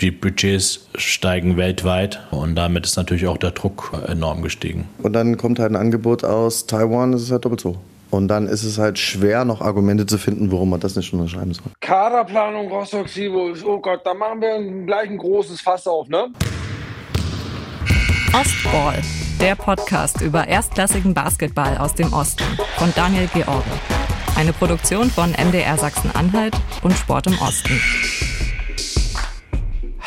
Die Budgets steigen weltweit und damit ist natürlich auch der Druck enorm gestiegen. Und dann kommt halt ein Angebot aus Taiwan, das ist halt doppelt so. Und dann ist es halt schwer, noch Argumente zu finden, warum man das nicht unterschreiben soll. Kaderplanung Rostock Seawolves, oh Gott, da machen wir gleich ein großes Fass auf, ne? Ostball, der Podcast über erstklassigen Basketball aus dem Osten von Daniel George. Eine Produktion von MDR Sachsen-Anhalt und Sport im Osten.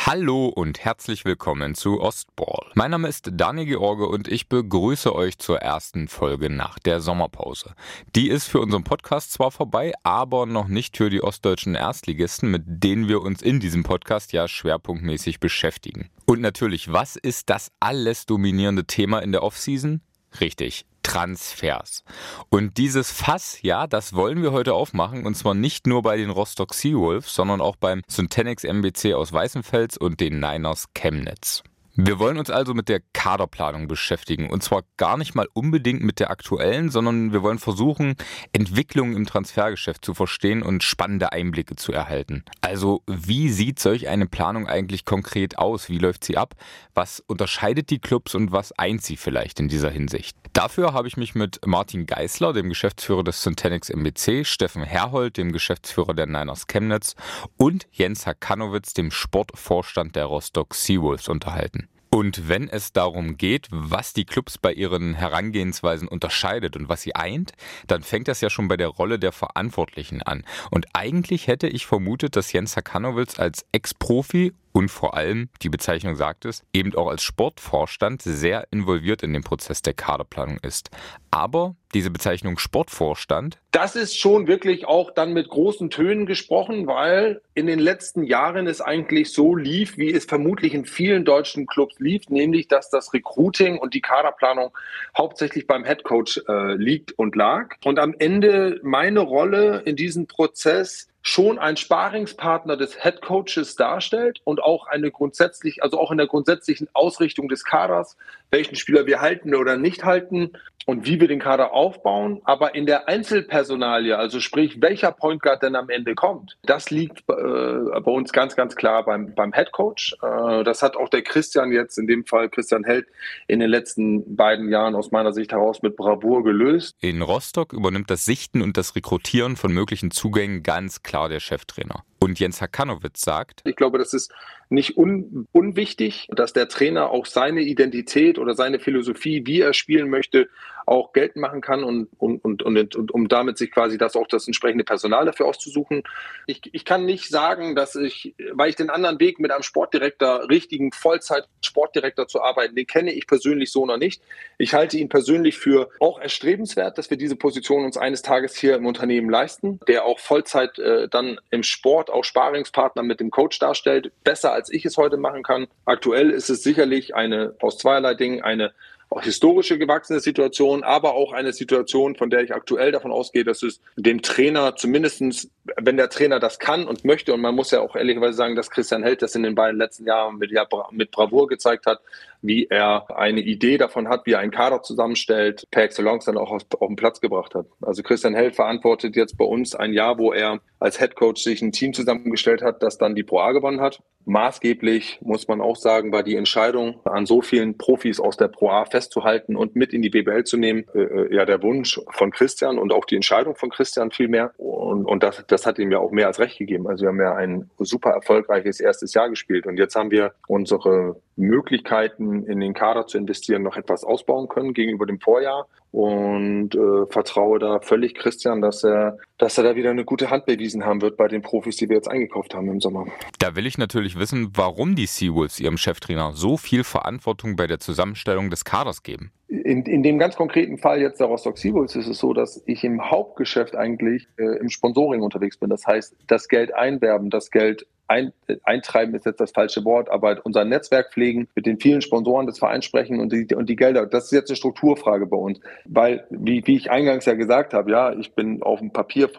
Hallo und herzlich willkommen zu Ostball. Mein Name ist Daniel George und ich begrüße euch zur ersten Folge nach der Sommerpause. Die ist für unseren Podcast zwar vorbei, aber noch nicht für die ostdeutschen Erstligisten, mit denen wir uns in diesem Podcast ja schwerpunktmäßig beschäftigen. Und natürlich, was ist das alles dominierende Thema in der Offseason? Richtig, Transfers. Und dieses Fass, ja, das wollen wir heute aufmachen und zwar nicht nur bei den Rostock Seawolves, sondern auch beim Syntenix MBC aus Weißenfels und den Niners Chemnitz. Wir wollen uns also mit der Kaderplanung beschäftigen. Und zwar gar nicht mal unbedingt mit der aktuellen, sondern wir wollen versuchen, Entwicklungen im Transfergeschäft zu verstehen und spannende Einblicke zu erhalten. Also, wie sieht solch eine Planung eigentlich konkret aus? Wie läuft sie ab? Was unterscheidet die Clubs und was eint sie vielleicht in dieser Hinsicht? Dafür habe ich mich mit Martin Geisler, dem Geschäftsführer des Syntanix MBC, Steffen Herhold, dem Geschäftsführer der Niners Chemnitz und Jens Hakanowitz, dem Sportvorstand der Rostock Seawolves, unterhalten. Und wenn es darum geht, was die Clubs bei ihren Herangehensweisen unterscheidet und was sie eint, dann fängt das ja schon bei der Rolle der Verantwortlichen an. Und eigentlich hätte ich vermutet, dass Jens Hakanowitz als Ex-Profi und vor allem, die Bezeichnung sagt es, eben auch als Sportvorstand sehr involviert in den Prozess der Kaderplanung ist. Aber diese Bezeichnung Sportvorstand. Das ist schon wirklich auch dann mit großen Tönen gesprochen, weil in den letzten Jahren es eigentlich so lief, wie es vermutlich in vielen deutschen Clubs lief, nämlich dass das Recruiting und die Kaderplanung hauptsächlich beim Headcoach äh, liegt und lag. Und am Ende meine Rolle in diesem Prozess schon ein Sparingspartner des Head Coaches darstellt und auch eine grundsätzlich, also auch in der grundsätzlichen Ausrichtung des Kaders, welchen Spieler wir halten oder nicht halten und wie wir den Kader aufbauen. Aber in der Einzelpersonalie, also sprich, welcher Point Guard denn am Ende kommt, das liegt äh, bei uns ganz, ganz klar beim, beim Head Coach. Äh, das hat auch der Christian jetzt, in dem Fall Christian Held, in den letzten beiden Jahren aus meiner Sicht heraus mit Bravour gelöst. In Rostock übernimmt das Sichten und das Rekrutieren von möglichen Zugängen ganz klar der Cheftrainer. Und Jens Hakanowitz sagt, ich glaube, das ist nicht un unwichtig, dass der Trainer auch seine Identität oder seine Philosophie, wie er spielen möchte, auch geltend machen kann und, und, und, und, und um damit sich quasi das auch das entsprechende Personal dafür auszusuchen. Ich, ich kann nicht sagen, dass ich, weil ich den anderen Weg mit einem Sportdirektor, richtigen Vollzeit-Sportdirektor zu arbeiten, den kenne ich persönlich so noch nicht. Ich halte ihn persönlich für auch erstrebenswert, dass wir diese Position uns eines Tages hier im Unternehmen leisten, der auch Vollzeit äh, dann im Sport auch Sparingspartner mit dem Coach darstellt, besser als ich es heute machen kann. Aktuell ist es sicherlich eine aus zweierlei Dingen eine historische gewachsene Situation, aber auch eine Situation, von der ich aktuell davon ausgehe, dass es dem Trainer zumindestens, wenn der Trainer das kann und möchte, und man muss ja auch ehrlicherweise sagen, dass Christian Held das in den beiden letzten Jahren mit, ja, mit Bravour gezeigt hat, wie er eine Idee davon hat, wie er einen Kader zusammenstellt, per excellence dann auch auf, auf den Platz gebracht hat. Also Christian Held verantwortet jetzt bei uns ein Jahr, wo er als Head Coach sich ein Team zusammengestellt hat, das dann die Pro A gewonnen hat. Maßgeblich, muss man auch sagen, war die Entscheidung, an so vielen Profis aus der Pro A festzuhalten und mit in die BBL zu nehmen, äh, äh, ja, der Wunsch von Christian und auch die Entscheidung von Christian vielmehr. Und, und das, das hat ihm ja auch mehr als recht gegeben. Also wir haben ja ein super erfolgreiches erstes Jahr gespielt und jetzt haben wir unsere Möglichkeiten in den Kader zu investieren noch etwas ausbauen können gegenüber dem Vorjahr und äh, vertraue da völlig Christian, dass er, dass er da wieder eine gute Hand bewiesen haben wird bei den Profis, die wir jetzt eingekauft haben im Sommer. Da will ich natürlich wissen, warum die Seawolves ihrem Cheftrainer so viel Verantwortung bei der Zusammenstellung des Kaders geben. In, in dem ganz konkreten Fall jetzt der Rostock Seawolves ist es so, dass ich im Hauptgeschäft eigentlich äh, im Sponsoring unterwegs bin. Das heißt, das Geld einwerben, das Geld ein, eintreiben ist jetzt das falsche Wort, aber unser Netzwerk pflegen, mit den vielen Sponsoren des Vereins sprechen und die, und die Gelder, das ist jetzt eine Strukturfrage bei uns. Weil, wie, wie ich eingangs ja gesagt habe, ja, ich bin auf dem Papier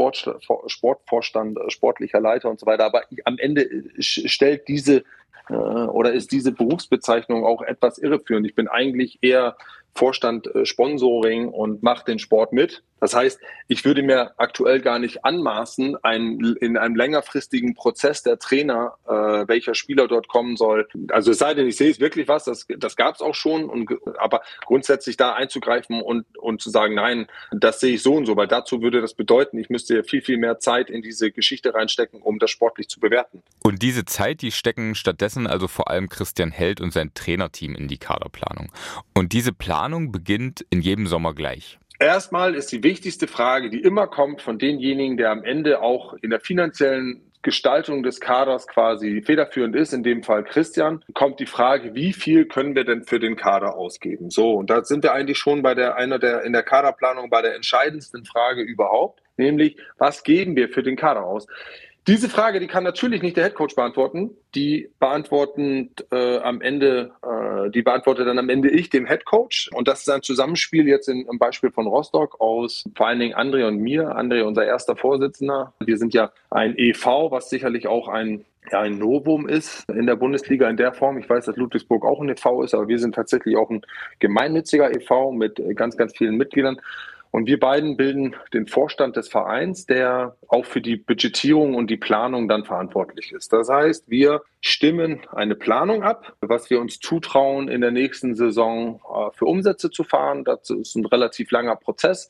Sportvorstand, äh, sportlicher Leiter und so weiter, aber am Ende stellt diese äh, oder ist diese Berufsbezeichnung auch etwas irreführend. Ich bin eigentlich eher Vorstand äh, Sponsoring und macht den Sport mit. Das heißt, ich würde mir aktuell gar nicht anmaßen, ein, in einem längerfristigen Prozess der Trainer, äh, welcher Spieler dort kommen soll. Also es sei denn, ich sehe es wirklich was, das, das gab es auch schon, und, aber grundsätzlich da einzugreifen und, und zu sagen, nein, das sehe ich so und so, weil dazu würde das bedeuten, ich müsste viel, viel mehr Zeit in diese Geschichte reinstecken, um das sportlich zu bewerten. Und diese Zeit, die stecken stattdessen also vor allem Christian Held und sein Trainerteam in die Kaderplanung. Und diese Planung beginnt in jedem Sommer gleich. Erstmal ist die wichtigste Frage, die immer kommt von denjenigen, der am Ende auch in der finanziellen Gestaltung des Kaders quasi federführend ist, in dem Fall Christian, kommt die Frage, wie viel können wir denn für den Kader ausgeben? So, und da sind wir eigentlich schon bei der einer der in der Kaderplanung bei der entscheidendsten Frage überhaupt, nämlich was geben wir für den Kader aus? Diese Frage, die kann natürlich nicht der Headcoach beantworten. Die beantworten äh, am Ende, äh, die beantwortet dann am Ende ich, dem Headcoach. Und das ist ein Zusammenspiel jetzt in, im Beispiel von Rostock aus vor allen Dingen André und mir. André, unser erster Vorsitzender. Wir sind ja ein EV, was sicherlich auch ein ja, ein Novum ist in der Bundesliga in der Form. Ich weiß, dass Ludwigsburg auch ein EV ist, aber wir sind tatsächlich auch ein gemeinnütziger EV mit ganz, ganz vielen Mitgliedern. Und wir beiden bilden den Vorstand des Vereins, der auch für die Budgetierung und die Planung dann verantwortlich ist. Das heißt, wir stimmen eine Planung ab, was wir uns zutrauen, in der nächsten Saison äh, für Umsätze zu fahren. Das ist ein relativ langer Prozess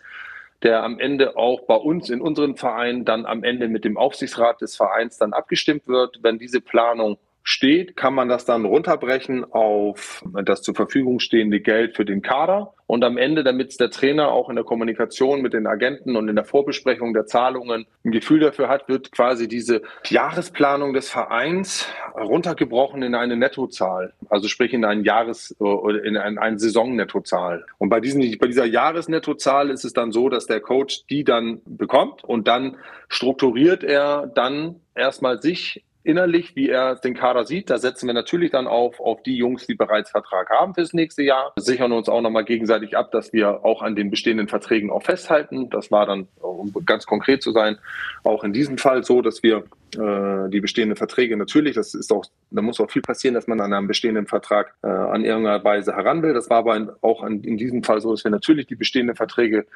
der am Ende auch bei uns in unserem Verein dann am Ende mit dem Aufsichtsrat des Vereins dann abgestimmt wird. Wenn diese Planung steht, kann man das dann runterbrechen auf das zur Verfügung stehende Geld für den Kader. Und am Ende, damit der Trainer auch in der Kommunikation mit den Agenten und in der Vorbesprechung der Zahlungen ein Gefühl dafür hat, wird quasi diese Jahresplanung des Vereins runtergebrochen in eine Nettozahl. Also sprich in einen Jahres- oder in eine, eine Saisonnettozahl. Und bei, diesen, bei dieser Jahresnettozahl ist es dann so, dass der Coach die dann bekommt und dann strukturiert er dann erstmal sich innerlich, wie er den Kader sieht. Da setzen wir natürlich dann auf, auf die Jungs, die bereits Vertrag haben fürs nächste Jahr. Sichern uns auch nochmal gegenseitig ab, dass wir auch an den bestehenden Verträgen auch festhalten. Das war dann, um ganz konkret zu sein, auch in diesem Fall so, dass wir äh, die bestehenden Verträge natürlich, das ist auch, da muss auch viel passieren, dass man an einem bestehenden Vertrag äh, an irgendeiner Weise heran will. Das war aber auch in, in diesem Fall so, dass wir natürlich die bestehenden Verträge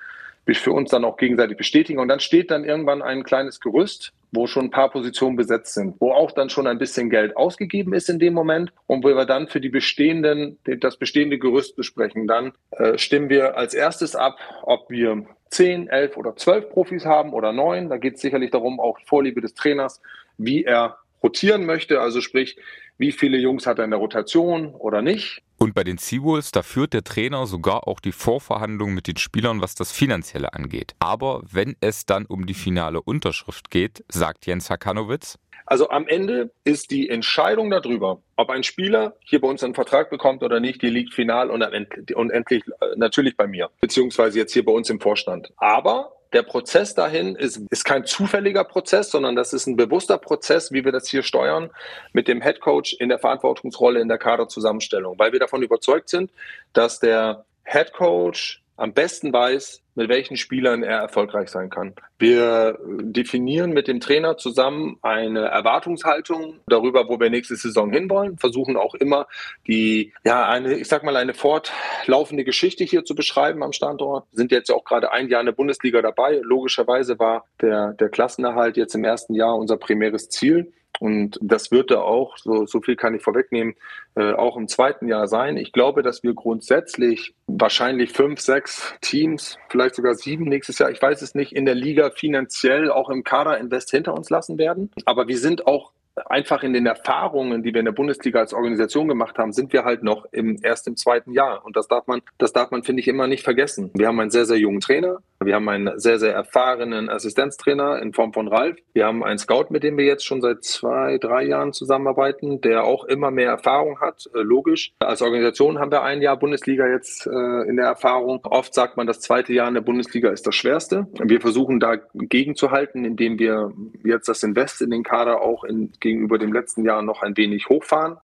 für uns dann auch gegenseitig bestätigen. Und dann steht dann irgendwann ein kleines Gerüst, wo schon ein paar Positionen besetzt sind, wo auch dann schon ein bisschen Geld ausgegeben ist in dem Moment und wo wir dann für die bestehenden, das bestehende Gerüst besprechen. Dann äh, stimmen wir als erstes ab, ob wir zehn, elf oder zwölf Profis haben oder neun. Da geht es sicherlich darum, auch Vorliebe des Trainers, wie er rotieren möchte, also sprich, wie viele Jungs hat er in der Rotation oder nicht. Und bei den Seawolves, da führt der Trainer sogar auch die Vorverhandlungen mit den Spielern, was das Finanzielle angeht. Aber wenn es dann um die finale Unterschrift geht, sagt Jens Hakanowitz. Also am Ende ist die Entscheidung darüber, ob ein Spieler hier bei uns einen Vertrag bekommt oder nicht, die liegt final und endlich äh, natürlich bei mir, beziehungsweise jetzt hier bei uns im Vorstand. Aber der Prozess dahin ist, ist kein zufälliger Prozess, sondern das ist ein bewusster Prozess, wie wir das hier steuern, mit dem Head Coach in der Verantwortungsrolle in der Kaderzusammenstellung, weil wir davon überzeugt sind, dass der Head Coach am besten weiß, mit welchen Spielern er erfolgreich sein kann. Wir definieren mit dem Trainer zusammen eine Erwartungshaltung darüber, wo wir nächste Saison hinwollen, versuchen auch immer die, ja, eine, ich sag mal, eine fortlaufende Geschichte hier zu beschreiben am Standort. Sind jetzt auch gerade ein Jahr in der Bundesliga dabei. Logischerweise war der, der Klassenerhalt jetzt im ersten Jahr unser primäres Ziel. Und das wird da auch, so, so viel kann ich vorwegnehmen, äh, auch im zweiten Jahr sein. Ich glaube, dass wir grundsätzlich wahrscheinlich fünf, sechs Teams, vielleicht sogar sieben nächstes Jahr, ich weiß es nicht, in der Liga finanziell auch im Kader Invest hinter uns lassen werden. Aber wir sind auch einfach in den Erfahrungen, die wir in der Bundesliga als Organisation gemacht haben, sind wir halt noch im, erst im zweiten Jahr. Und das darf man, das darf man, finde ich, immer nicht vergessen. Wir haben einen sehr, sehr jungen Trainer. Wir haben einen sehr, sehr erfahrenen Assistenztrainer in Form von Ralf. Wir haben einen Scout, mit dem wir jetzt schon seit zwei, drei Jahren zusammenarbeiten, der auch immer mehr Erfahrung hat, äh, logisch. Als Organisation haben wir ein Jahr Bundesliga jetzt äh, in der Erfahrung. Oft sagt man, das zweite Jahr in der Bundesliga ist das schwerste. Wir versuchen da gegenzuhalten, indem wir jetzt das Invest in den Kader auch in, gegenüber dem letzten Jahr noch ein wenig hochfahren.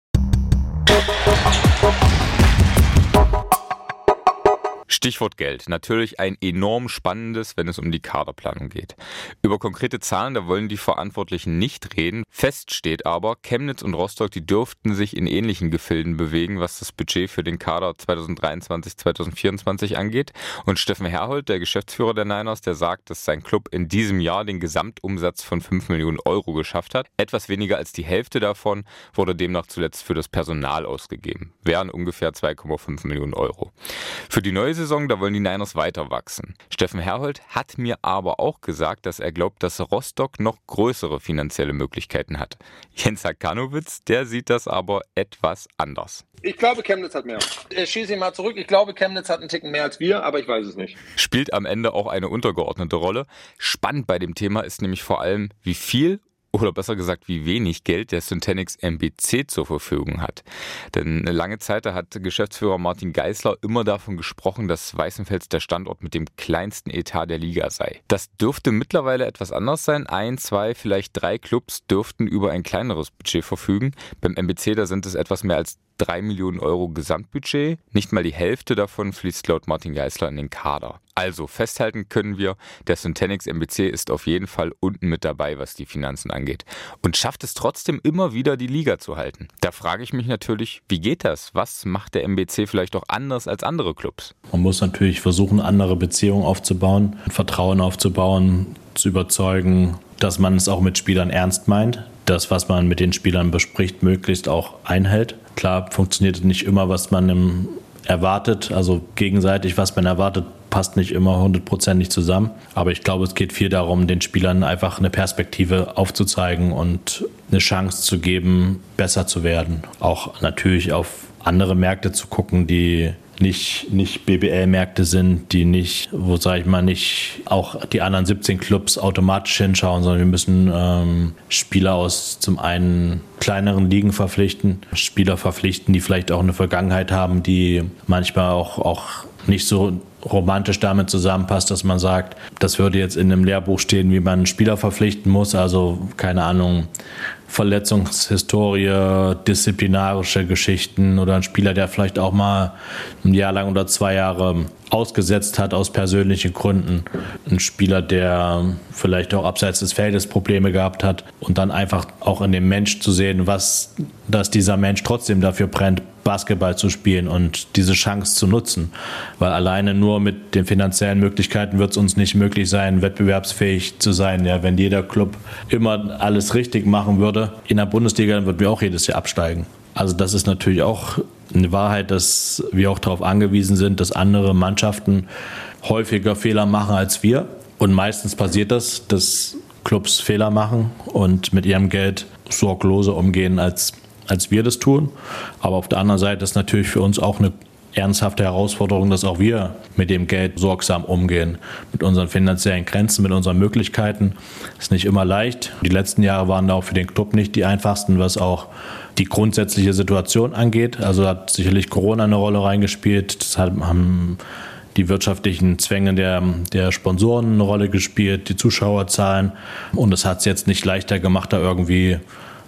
Stichwort Geld. Natürlich ein enorm spannendes, wenn es um die Kaderplanung geht. Über konkrete Zahlen, da wollen die Verantwortlichen nicht reden. Fest steht aber, Chemnitz und Rostock, die dürften sich in ähnlichen Gefilden bewegen, was das Budget für den Kader 2023, 2024 angeht. Und Steffen Herhold, der Geschäftsführer der Niners, der sagt, dass sein Club in diesem Jahr den Gesamtumsatz von 5 Millionen Euro geschafft hat. Etwas weniger als die Hälfte davon wurde demnach zuletzt für das Personal ausgegeben. Wären ungefähr 2,5 Millionen Euro. Für die neue Saison, da wollen die Niners weiter wachsen. Steffen Herhold hat mir aber auch gesagt, dass er glaubt, dass Rostock noch größere finanzielle Möglichkeiten hat. Jens Hakanowitz, der sieht das aber etwas anders. Ich glaube, Chemnitz hat mehr. Ich schieße ihn mal zurück. Ich glaube, Chemnitz hat einen Ticken mehr als wir, aber ich weiß es nicht. Spielt am Ende auch eine untergeordnete Rolle. Spannend bei dem Thema ist nämlich vor allem, wie viel oder besser gesagt, wie wenig Geld der Syntanix MBC zur Verfügung hat. Denn eine lange Zeit hat Geschäftsführer Martin Geisler immer davon gesprochen, dass Weißenfels der Standort mit dem kleinsten Etat der Liga sei. Das dürfte mittlerweile etwas anders sein. Ein, zwei, vielleicht drei Clubs dürften über ein kleineres Budget verfügen. Beim MBC, da sind es etwas mehr als 3 Millionen Euro Gesamtbudget. Nicht mal die Hälfte davon fließt laut Martin Geisler in den Kader. Also festhalten können wir, der Syntanix MBC ist auf jeden Fall unten mit dabei, was die Finanzen angeht. Und schafft es trotzdem immer wieder, die Liga zu halten. Da frage ich mich natürlich, wie geht das? Was macht der MBC vielleicht auch anders als andere Clubs? Man muss natürlich versuchen, andere Beziehungen aufzubauen, Vertrauen aufzubauen, zu überzeugen, dass man es auch mit Spielern ernst meint, das, was man mit den Spielern bespricht, möglichst auch einhält. Klar funktioniert nicht immer, was man erwartet, also gegenseitig, was man erwartet, passt nicht immer hundertprozentig zusammen. Aber ich glaube, es geht viel darum, den Spielern einfach eine Perspektive aufzuzeigen und eine Chance zu geben, besser zu werden. Auch natürlich auf andere Märkte zu gucken, die nicht, nicht BBL-Märkte sind, die nicht, wo sage ich mal, nicht auch die anderen 17 Clubs automatisch hinschauen, sondern wir müssen ähm, Spieler aus zum einen kleineren Ligen verpflichten, Spieler verpflichten, die vielleicht auch eine Vergangenheit haben, die manchmal auch, auch nicht so romantisch damit zusammenpasst, dass man sagt, das würde jetzt in einem Lehrbuch stehen, wie man einen Spieler verpflichten muss. Also keine Ahnung, Verletzungshistorie, disziplinarische Geschichten oder ein Spieler, der vielleicht auch mal ein Jahr lang oder zwei Jahre ausgesetzt hat aus persönlichen Gründen. Ein Spieler, der vielleicht auch abseits des Feldes Probleme gehabt hat und dann einfach auch in dem Mensch zu sehen, was, dass dieser Mensch trotzdem dafür brennt, Basketball zu spielen und diese Chance zu nutzen. Weil alleine nur mit den finanziellen Möglichkeiten wird es uns nicht möglich sein, wettbewerbsfähig zu sein. Ja, wenn jeder Club immer alles richtig machen würde, in der Bundesliga, dann würden wir auch jedes Jahr absteigen. Also das ist natürlich auch eine Wahrheit, dass wir auch darauf angewiesen sind, dass andere Mannschaften häufiger Fehler machen als wir. Und meistens passiert das, dass Clubs Fehler machen und mit ihrem Geld sorgloser umgehen als als wir das tun. Aber auf der anderen Seite ist natürlich für uns auch eine ernsthafte Herausforderung, dass auch wir mit dem Geld sorgsam umgehen, mit unseren finanziellen Grenzen, mit unseren Möglichkeiten. Ist nicht immer leicht. Die letzten Jahre waren auch für den Club nicht die einfachsten, was auch die grundsätzliche Situation angeht. Also hat sicherlich Corona eine Rolle reingespielt. Deshalb haben die wirtschaftlichen Zwänge der, der Sponsoren eine Rolle gespielt, die Zuschauerzahlen. Und es hat es jetzt nicht leichter gemacht, da irgendwie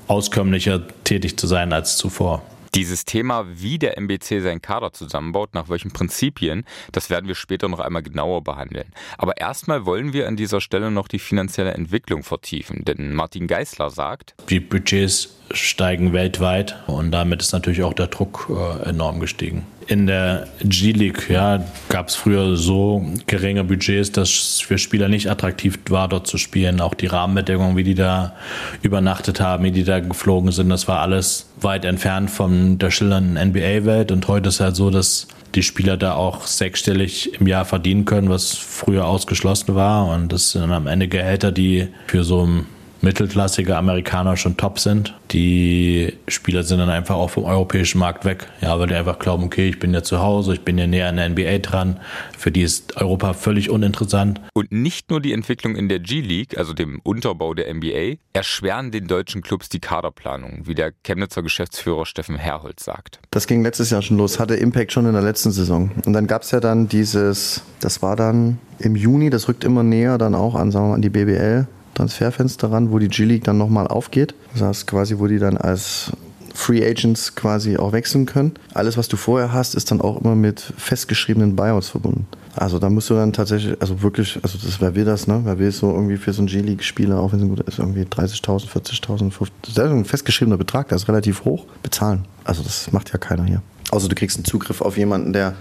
auskömmlicher tätig zu sein als zuvor. Dieses Thema, wie der MBC seinen Kader zusammenbaut, nach welchen Prinzipien, das werden wir später noch einmal genauer behandeln. Aber erstmal wollen wir an dieser Stelle noch die finanzielle Entwicklung vertiefen, denn Martin Geisler sagt, die Budgets steigen weltweit und damit ist natürlich auch der Druck äh, enorm gestiegen. In der G-League ja, gab es früher so geringe Budgets, dass es für Spieler nicht attraktiv war, dort zu spielen. Auch die Rahmenbedingungen, wie die da übernachtet haben, wie die da geflogen sind, das war alles weit entfernt von der schillernden NBA-Welt. Und heute ist halt so, dass die Spieler da auch sechsstellig im Jahr verdienen können, was früher ausgeschlossen war. Und das sind am Ende Gehälter, die für so ein mittelklassige Amerikaner schon top sind. Die Spieler sind dann einfach auch vom europäischen Markt weg. Ja, weil die einfach glauben, okay, ich bin ja zu Hause, ich bin ja näher an der NBA dran. Für die ist Europa völlig uninteressant. Und nicht nur die Entwicklung in der G-League, also dem Unterbau der NBA, erschweren den deutschen Clubs die Kaderplanung, wie der Chemnitzer Geschäftsführer Steffen Herholz sagt. Das ging letztes Jahr schon los, hatte Impact schon in der letzten Saison. Und dann gab es ja dann dieses, das war dann im Juni, das rückt immer näher dann auch an, sagen wir mal, an die BBL Transferfenster ran, wo die G-League dann nochmal aufgeht. Das heißt quasi, wo die dann als Free Agents quasi auch wechseln können. Alles, was du vorher hast, ist dann auch immer mit festgeschriebenen Buyouts verbunden. Also da musst du dann tatsächlich, also wirklich, also das, wer will das, ne? Wer will so irgendwie für so einen G-League-Spieler, auch wenn es guter ist, irgendwie 30.000, 40.000, 50.000, das ist ein festgeschriebener Betrag, der ist relativ hoch, bezahlen. Also das macht ja keiner hier. Außer du kriegst einen Zugriff auf jemanden, der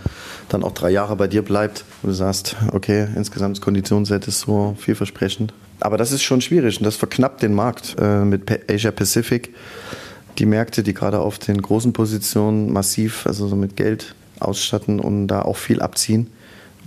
dann auch drei Jahre bei dir bleibt und du sagst, okay, insgesamt das Konditionsset ist so vielversprechend. Aber das ist schon schwierig und das verknappt den Markt äh, mit Asia Pacific. Die Märkte, die gerade auf den großen Positionen massiv, also so mit Geld ausstatten und da auch viel abziehen.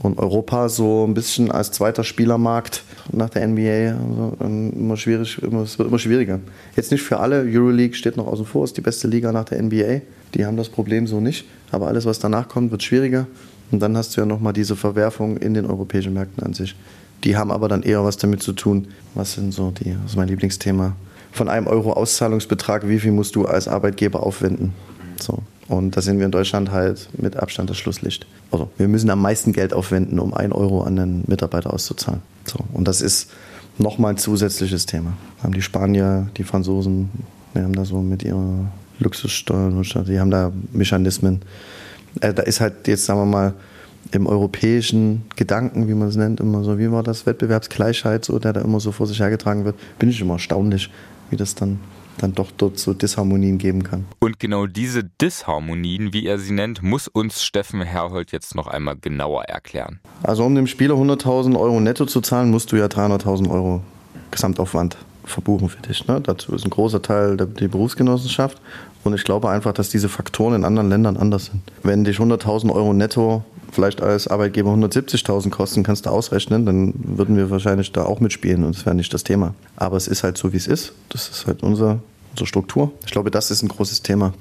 Und Europa so ein bisschen als zweiter Spielermarkt nach der NBA also immer schwierig, immer, es wird immer schwieriger. Jetzt nicht für alle, Euroleague steht noch außen vor, ist die beste Liga nach der NBA. Die haben das Problem so nicht. Aber alles, was danach kommt, wird schwieriger. Und dann hast du ja nochmal diese Verwerfung in den europäischen Märkten an sich. Die haben aber dann eher was damit zu tun, was sind so die, das ist mein Lieblingsthema. Von einem Euro Auszahlungsbetrag, wie viel musst du als Arbeitgeber aufwenden? So. Und da sind wir in Deutschland halt mit Abstand das Schlusslicht. Also wir müssen am meisten Geld aufwenden, um einen Euro an den Mitarbeiter auszuzahlen. So. Und das ist nochmal ein zusätzliches Thema. Haben die Spanier, die Franzosen, wir haben da so mit ihrer Luxussteuern, die haben da Mechanismen. Äh, da ist halt jetzt, sagen wir mal, im europäischen Gedanken, wie man es nennt, immer so, wie war das, Wettbewerbsgleichheit, so, der da immer so vor sich hergetragen wird, bin ich immer erstaunlich, wie das dann dann doch dort so Disharmonien geben kann. Und genau diese Disharmonien, wie er sie nennt, muss uns Steffen Herhold jetzt noch einmal genauer erklären. Also um dem Spieler 100.000 Euro netto zu zahlen, musst du ja 300.000 Euro Gesamtaufwand verbuchen für dich. Ne? Dazu ist ein großer Teil der, die Berufsgenossenschaft. Und ich glaube einfach, dass diese Faktoren in anderen Ländern anders sind. Wenn dich 100.000 Euro netto vielleicht als Arbeitgeber 170.000 kosten, kannst du ausrechnen, dann würden wir wahrscheinlich da auch mitspielen und es wäre nicht das Thema. Aber es ist halt so, wie es ist. Das ist halt unser, unsere Struktur. Ich glaube, das ist ein großes Thema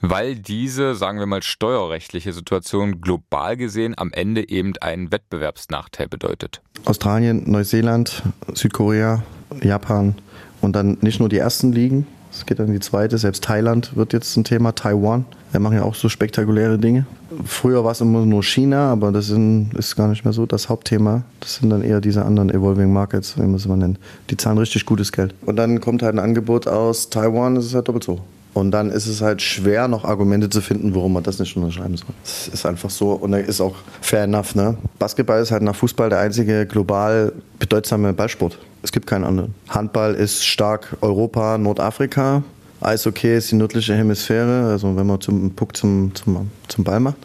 weil diese, sagen wir mal, steuerrechtliche Situation global gesehen am Ende eben einen Wettbewerbsnachteil bedeutet. Australien, Neuseeland, Südkorea, Japan und dann nicht nur die ersten Ligen, es geht dann die zweite, selbst Thailand wird jetzt ein Thema, Taiwan. Wir machen ja auch so spektakuläre Dinge. Früher war es immer nur China, aber das sind, ist gar nicht mehr so das Hauptthema. Das sind dann eher diese anderen Evolving Markets, wie man es mal nennt. Die zahlen richtig gutes Geld. Und dann kommt halt ein Angebot aus Taiwan, das ist halt doppelt so. Und dann ist es halt schwer, noch Argumente zu finden, warum man das nicht unterschreiben soll. Das ist einfach so und ist auch fair enough. Ne? Basketball ist halt nach Fußball der einzige global bedeutsame Ballsport. Es gibt keinen anderen. Handball ist stark Europa, Nordafrika. Eishockey ist die nördliche Hemisphäre, also wenn man zum Puck zum, zum, zum Ball macht.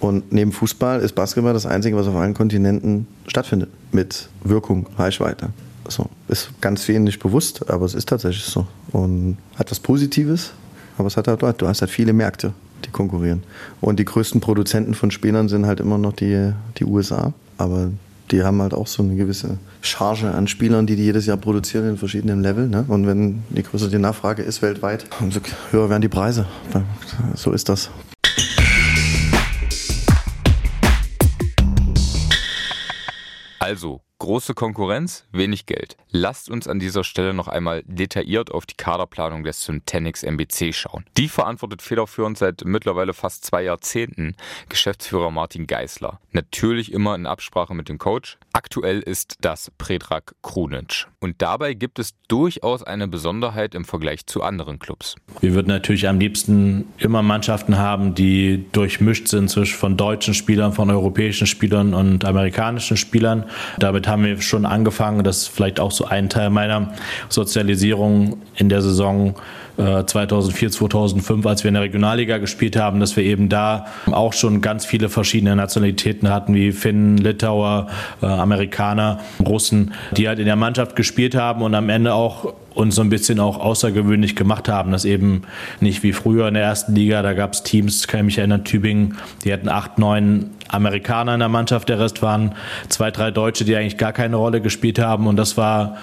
Und neben Fußball ist Basketball das Einzige, was auf allen Kontinenten stattfindet. Mit Wirkung, Reichweite. So, ist ganz nicht bewusst, aber es ist tatsächlich so. Und hat was Positives, aber es hat halt, du hast halt viele Märkte, die konkurrieren. Und die größten Produzenten von Spielern sind halt immer noch die, die USA. Aber die haben halt auch so eine gewisse Charge an Spielern, die die jedes Jahr produzieren in verschiedenen Leveln. Ne? Und wenn je größer die Nachfrage ist weltweit, umso höher werden die Preise. So ist das. Also, Große Konkurrenz, wenig Geld. Lasst uns an dieser Stelle noch einmal detailliert auf die Kaderplanung des Syntanix MBC schauen. Die verantwortet federführend seit mittlerweile fast zwei Jahrzehnten Geschäftsführer Martin Geisler. Natürlich immer in Absprache mit dem Coach. Aktuell ist das Predrag Krunic. Und dabei gibt es durchaus eine Besonderheit im Vergleich zu anderen Clubs. Wir würden natürlich am liebsten immer Mannschaften haben, die durchmischt sind zwischen von deutschen Spielern, von europäischen Spielern und amerikanischen Spielern. Damit haben wir schon angefangen. Das ist vielleicht auch so ein Teil meiner Sozialisierung in der Saison 2004, äh, 2005, als wir in der Regionalliga gespielt haben, dass wir eben da auch schon ganz viele verschiedene Nationalitäten hatten, wie Finnen, Litauer, äh, Amerikaner, Russen, die halt in der Mannschaft gespielt haben und am Ende auch uns so ein bisschen auch außergewöhnlich gemacht haben. Das eben nicht wie früher in der ersten Liga, da gab es Teams, kann ich mich erinnern, Tübingen, die hatten acht, neun Amerikaner in der Mannschaft, der Rest waren zwei, drei Deutsche, die eigentlich gar keine Rolle gespielt haben und das war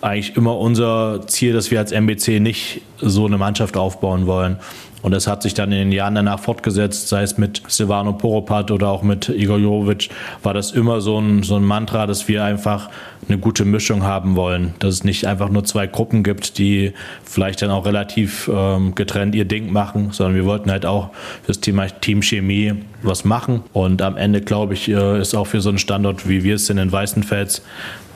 eigentlich immer unser Ziel, dass wir als MBC nicht so eine Mannschaft aufbauen wollen. Und das hat sich dann in den Jahren danach fortgesetzt, sei es mit Silvano Poropat oder auch mit Igor Jovic, war das immer so ein, so ein Mantra, dass wir einfach eine gute Mischung haben wollen. Dass es nicht einfach nur zwei Gruppen gibt, die vielleicht dann auch relativ ähm, getrennt ihr Ding machen, sondern wir wollten halt auch fürs Thema Teamchemie was machen. Und am Ende, glaube ich, äh, ist auch für so einen Standort, wie wir es sind in Weißenfels,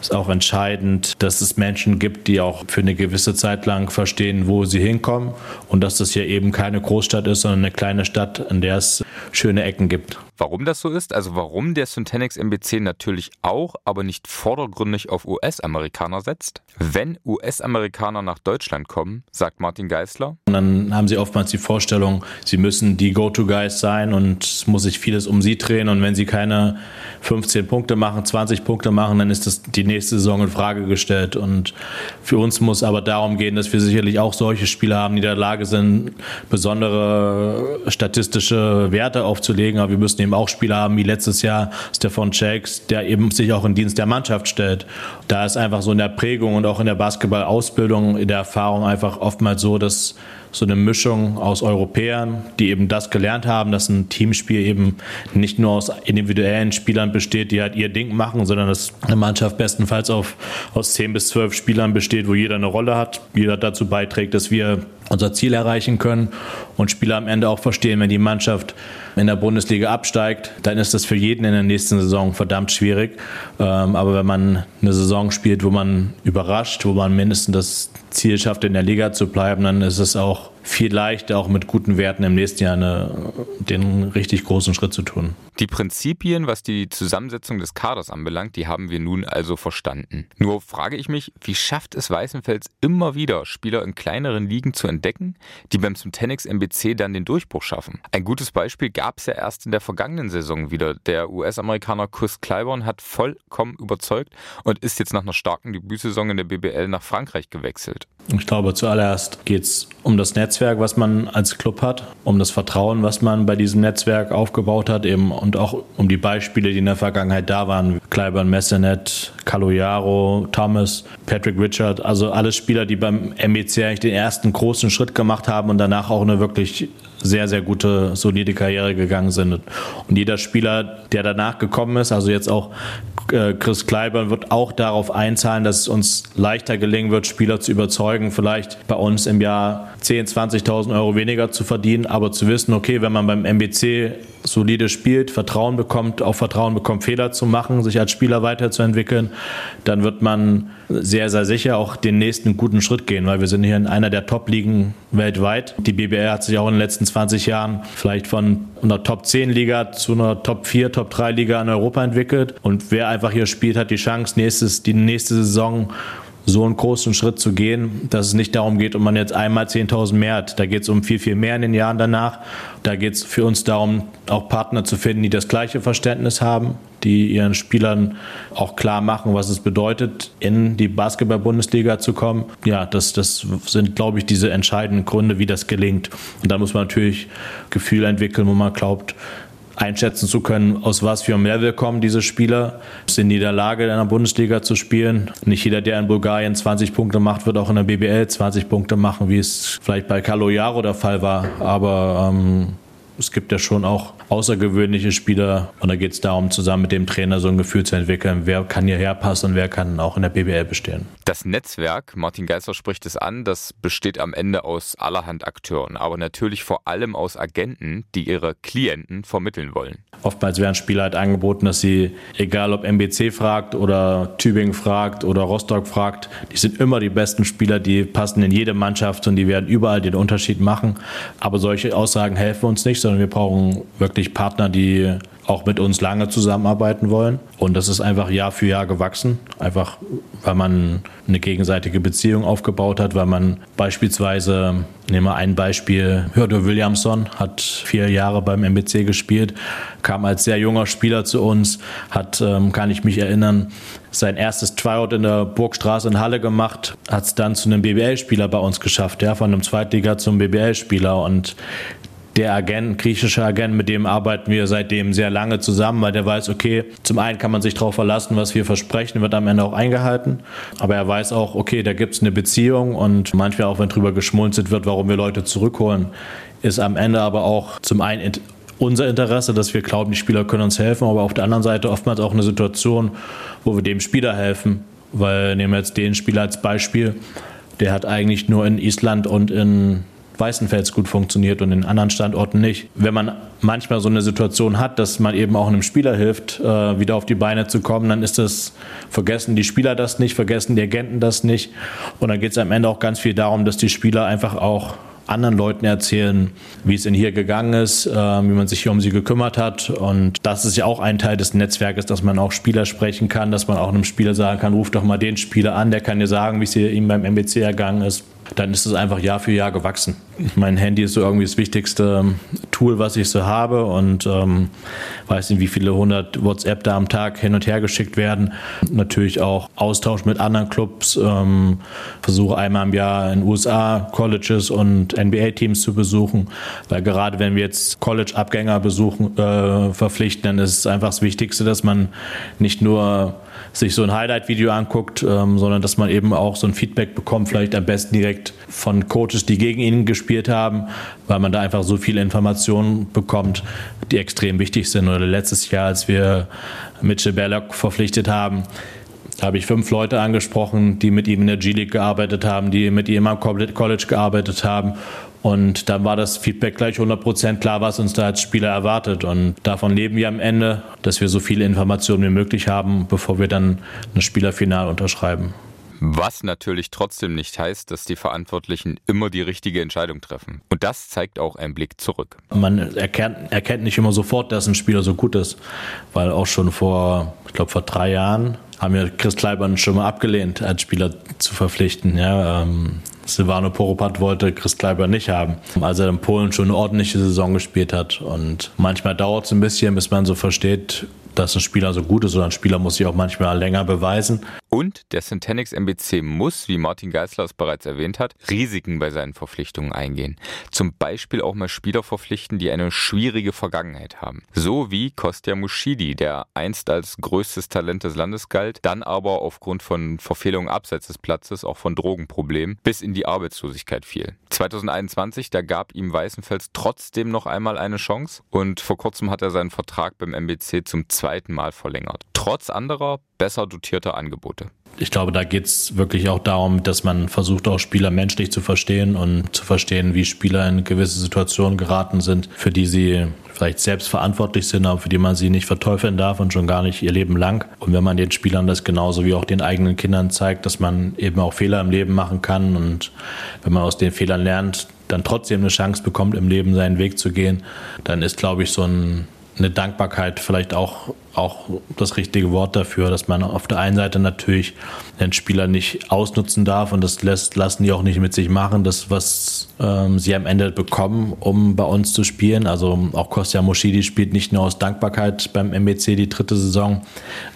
ist auch entscheidend, dass es Menschen gibt, die auch für eine gewisse Zeit lang verstehen, wo sie hinkommen und dass das hier eben keine Großstadt ist, sondern eine kleine Stadt, in der es schöne Ecken gibt. Warum das so ist, also warum der Syntanix MBC natürlich auch, aber nicht vordergründig auf US-Amerikaner setzt? Wenn US-Amerikaner nach Deutschland kommen, sagt Martin Geisler. Und dann haben sie oftmals die Vorstellung, sie müssen die Go-To-Guys sein und es muss sich vieles um sie drehen und wenn sie keine 15 Punkte machen, 20 Punkte machen, dann ist das die nächste Saison in Frage gestellt. Und für uns muss aber darum gehen, dass wir sicherlich auch solche Spieler haben, die in der Lage sind, besondere statistische Werte aufzulegen. Aber wir müssen eben auch Spieler haben, wie letztes Jahr Stefan Shakes, der eben sich auch in Dienst der Mannschaft stellt. Da ist einfach so in der Prägung und auch in der Basketballausbildung, in der Erfahrung einfach oftmals so, dass so eine Mischung aus Europäern, die eben das gelernt haben, dass ein Teamspiel eben nicht nur aus individuellen Spielern besteht, die halt ihr Ding machen, sondern dass eine Mannschaft bestenfalls auf, aus zehn bis zwölf Spielern besteht, wo jeder eine Rolle hat, jeder dazu beiträgt, dass wir unser Ziel erreichen können und Spieler am Ende auch verstehen, wenn die Mannschaft in der Bundesliga absteigt, dann ist das für jeden in der nächsten Saison verdammt schwierig. Ähm, aber wenn man eine Saison spielt, wo man überrascht, wo man mindestens das Ziel schafft, in der Liga zu bleiben, dann ist es auch viel leichter, auch mit guten Werten im nächsten Jahr eine, den richtig großen Schritt zu tun. Die Prinzipien, was die Zusammensetzung des Kaders anbelangt, die haben wir nun also verstanden. Nur frage ich mich, wie schafft es Weißenfels immer wieder, Spieler in kleineren Ligen zu entdecken, die beim Syntanix MBC dann den Durchbruch schaffen? Ein gutes Beispiel gab es ja erst in der vergangenen Saison wieder. Der US-Amerikaner Chris Clyburn hat vollkommen überzeugt und ist jetzt nach einer starken Debütsaison in der BBL nach Frankreich gewechselt. Ich glaube, zuallererst geht es um das Netzwerk, was man als Club hat, um das Vertrauen, was man bei diesem Netzwerk aufgebaut hat, eben und auch um die Beispiele, die in der Vergangenheit da waren. Kleiber Messenet, Caloyaro, Thomas, Patrick Richard, also alle Spieler, die beim MBC eigentlich den ersten großen Schritt gemacht haben und danach auch eine wirklich sehr, sehr gute, solide Karriere gegangen sind. Und jeder Spieler, der danach gekommen ist, also jetzt auch äh, Chris Kleiber, wird auch darauf einzahlen, dass es uns leichter gelingen wird, Spieler zu überzeugen, vielleicht bei uns im Jahr 10.000, 20.000 Euro weniger zu verdienen, aber zu wissen, okay, wenn man beim MBC solide spielt, Vertrauen bekommt, auch Vertrauen bekommt, Fehler zu machen, sich als Spieler weiterzuentwickeln, dann wird man sehr, sehr sicher auch den nächsten guten Schritt gehen, weil wir sind hier in einer der Top-Ligen weltweit. Die BBL hat sich auch in den letzten 20 Jahren vielleicht von einer Top-10-Liga zu einer Top-4, Top-3-Liga in Europa entwickelt. Und wer einfach hier spielt, hat die Chance, nächstes, die nächste Saison so einen großen Schritt zu gehen, dass es nicht darum geht, ob man jetzt einmal 10.000 mehr hat. Da geht es um viel, viel mehr in den Jahren danach. Da geht es für uns darum, auch Partner zu finden, die das gleiche Verständnis haben, die ihren Spielern auch klar machen, was es bedeutet, in die Basketball-Bundesliga zu kommen. Ja, das, das sind, glaube ich, diese entscheidenden Gründe, wie das gelingt. Und da muss man natürlich Gefühl entwickeln, wo man glaubt, einschätzen zu können, aus was für einem Level kommen diese Spieler. Sind die in der Lage, in der Bundesliga zu spielen? Nicht jeder, der in Bulgarien 20 Punkte macht, wird auch in der BBL 20 Punkte machen, wie es vielleicht bei Carlo Jaro der Fall war. Aber ähm, es gibt ja schon auch außergewöhnliche Spieler und da geht es darum, zusammen mit dem Trainer so ein Gefühl zu entwickeln, wer kann hierher passen und wer kann auch in der BBL bestehen. Das Netzwerk, Martin Geister spricht es an, das besteht am Ende aus allerhand Akteuren, aber natürlich vor allem aus Agenten, die ihre Klienten vermitteln wollen. Oftmals werden Spieler halt angeboten, dass sie, egal ob MBC fragt oder Tübingen fragt oder Rostock fragt, die sind immer die besten Spieler, die passen in jede Mannschaft und die werden überall den Unterschied machen. Aber solche Aussagen helfen uns nicht, sondern wir brauchen wirklich Partner, die auch mit uns lange zusammenarbeiten wollen. Und das ist einfach Jahr für Jahr gewachsen. Einfach, weil man eine gegenseitige Beziehung aufgebaut hat, weil man beispielsweise, nehmen wir ein Beispiel, Hördo Williamson hat vier Jahre beim MBC gespielt, kam als sehr junger Spieler zu uns, hat, ähm, kann ich mich erinnern, sein erstes Tryout in der Burgstraße in Halle gemacht, hat es dann zu einem BBL-Spieler bei uns geschafft, ja, von einem Zweitliga zum BBL-Spieler und der Agent, griechische Agent, mit dem arbeiten wir seitdem sehr lange zusammen, weil der weiß, okay, zum einen kann man sich darauf verlassen, was wir versprechen, wird am Ende auch eingehalten. Aber er weiß auch, okay, da gibt es eine Beziehung und manchmal auch, wenn drüber geschmunzelt wird, warum wir Leute zurückholen, ist am Ende aber auch zum einen unser Interesse, dass wir glauben, die Spieler können uns helfen, aber auf der anderen Seite oftmals auch eine Situation, wo wir dem Spieler helfen. Weil nehmen wir jetzt den Spieler als Beispiel, der hat eigentlich nur in Island und in Weißenfels gut funktioniert und in anderen Standorten nicht. Wenn man manchmal so eine Situation hat, dass man eben auch einem Spieler hilft, äh, wieder auf die Beine zu kommen, dann ist das, vergessen die Spieler das nicht, vergessen die Agenten das nicht. Und dann geht es am Ende auch ganz viel darum, dass die Spieler einfach auch anderen Leuten erzählen, wie es in hier gegangen ist, äh, wie man sich hier um sie gekümmert hat. Und das ist ja auch ein Teil des Netzwerkes, dass man auch Spieler sprechen kann, dass man auch einem Spieler sagen kann, ruf doch mal den Spieler an, der kann dir sagen, wie es ihm beim MBC ergangen ist dann ist es einfach Jahr für Jahr gewachsen. Mein Handy ist so irgendwie das wichtigste Tool, was ich so habe und ähm, weiß nicht, wie viele hundert WhatsApp da am Tag hin und her geschickt werden. Natürlich auch Austausch mit anderen Clubs. Ähm, versuche einmal im Jahr in USA Colleges und NBA-Teams zu besuchen, weil gerade wenn wir jetzt College-Abgänger besuchen, äh, verpflichten, dann ist es einfach das Wichtigste, dass man nicht nur sich so ein Highlight-Video anguckt, ähm, sondern dass man eben auch so ein Feedback bekommt, vielleicht am besten direkt von Coaches, die gegen ihn gespielt haben, weil man da einfach so viele Informationen bekommt, die extrem wichtig sind. Oder letztes Jahr, als wir Mitchell Belloc verpflichtet haben, habe ich fünf Leute angesprochen, die mit ihm in der G-League gearbeitet haben, die mit ihm am College gearbeitet haben und dann war das Feedback gleich 100% klar, was uns da als Spieler erwartet. Und davon leben wir am Ende, dass wir so viele Informationen wie möglich haben, bevor wir dann ein Spielerfinal unterschreiben. Was natürlich trotzdem nicht heißt, dass die Verantwortlichen immer die richtige Entscheidung treffen. Und das zeigt auch ein Blick zurück. Man erkennt, erkennt nicht immer sofort, dass ein Spieler so gut ist, weil auch schon vor, ich glaube, vor drei Jahren haben wir Chris Kleibern schon mal abgelehnt, als Spieler zu verpflichten. Ja, ähm, Silvano Poropat wollte Chris Kleiber nicht haben, als er in Polen schon eine ordentliche Saison gespielt hat. Und manchmal dauert es ein bisschen, bis man so versteht, dass ein Spieler so gut ist oder ein Spieler muss sich auch manchmal länger beweisen. Und der Syntanix MBC muss, wie Martin Geisler es bereits erwähnt hat, Risiken bei seinen Verpflichtungen eingehen. Zum Beispiel auch mal Spieler verpflichten, die eine schwierige Vergangenheit haben. So wie Kostja Muschidi, der einst als größtes Talent des Landes galt, dann aber aufgrund von Verfehlungen abseits des Platzes, auch von Drogenproblemen, bis in die Arbeitslosigkeit fiel. 2021, da gab ihm Weißenfels trotzdem noch einmal eine Chance und vor kurzem hat er seinen Vertrag beim MBC zum zweiten Mal verlängert. Trotz anderer, besser dotierter Angebote. Ich glaube, da geht es wirklich auch darum, dass man versucht, auch Spieler menschlich zu verstehen und zu verstehen, wie Spieler in gewisse Situationen geraten sind, für die sie vielleicht selbst verantwortlich sind, aber für die man sie nicht verteufeln darf und schon gar nicht ihr Leben lang. Und wenn man den Spielern das genauso wie auch den eigenen Kindern zeigt, dass man eben auch Fehler im Leben machen kann und wenn man aus den Fehlern lernt, dann trotzdem eine Chance bekommt, im Leben seinen Weg zu gehen, dann ist, glaube ich, so ein eine Dankbarkeit vielleicht auch, auch das richtige Wort dafür, dass man auf der einen Seite natürlich den Spieler nicht ausnutzen darf und das lässt, lassen die auch nicht mit sich machen, das, was ähm, sie am Ende bekommen, um bei uns zu spielen. Also auch Kostja Moschidi spielt nicht nur aus Dankbarkeit beim MBC die dritte Saison,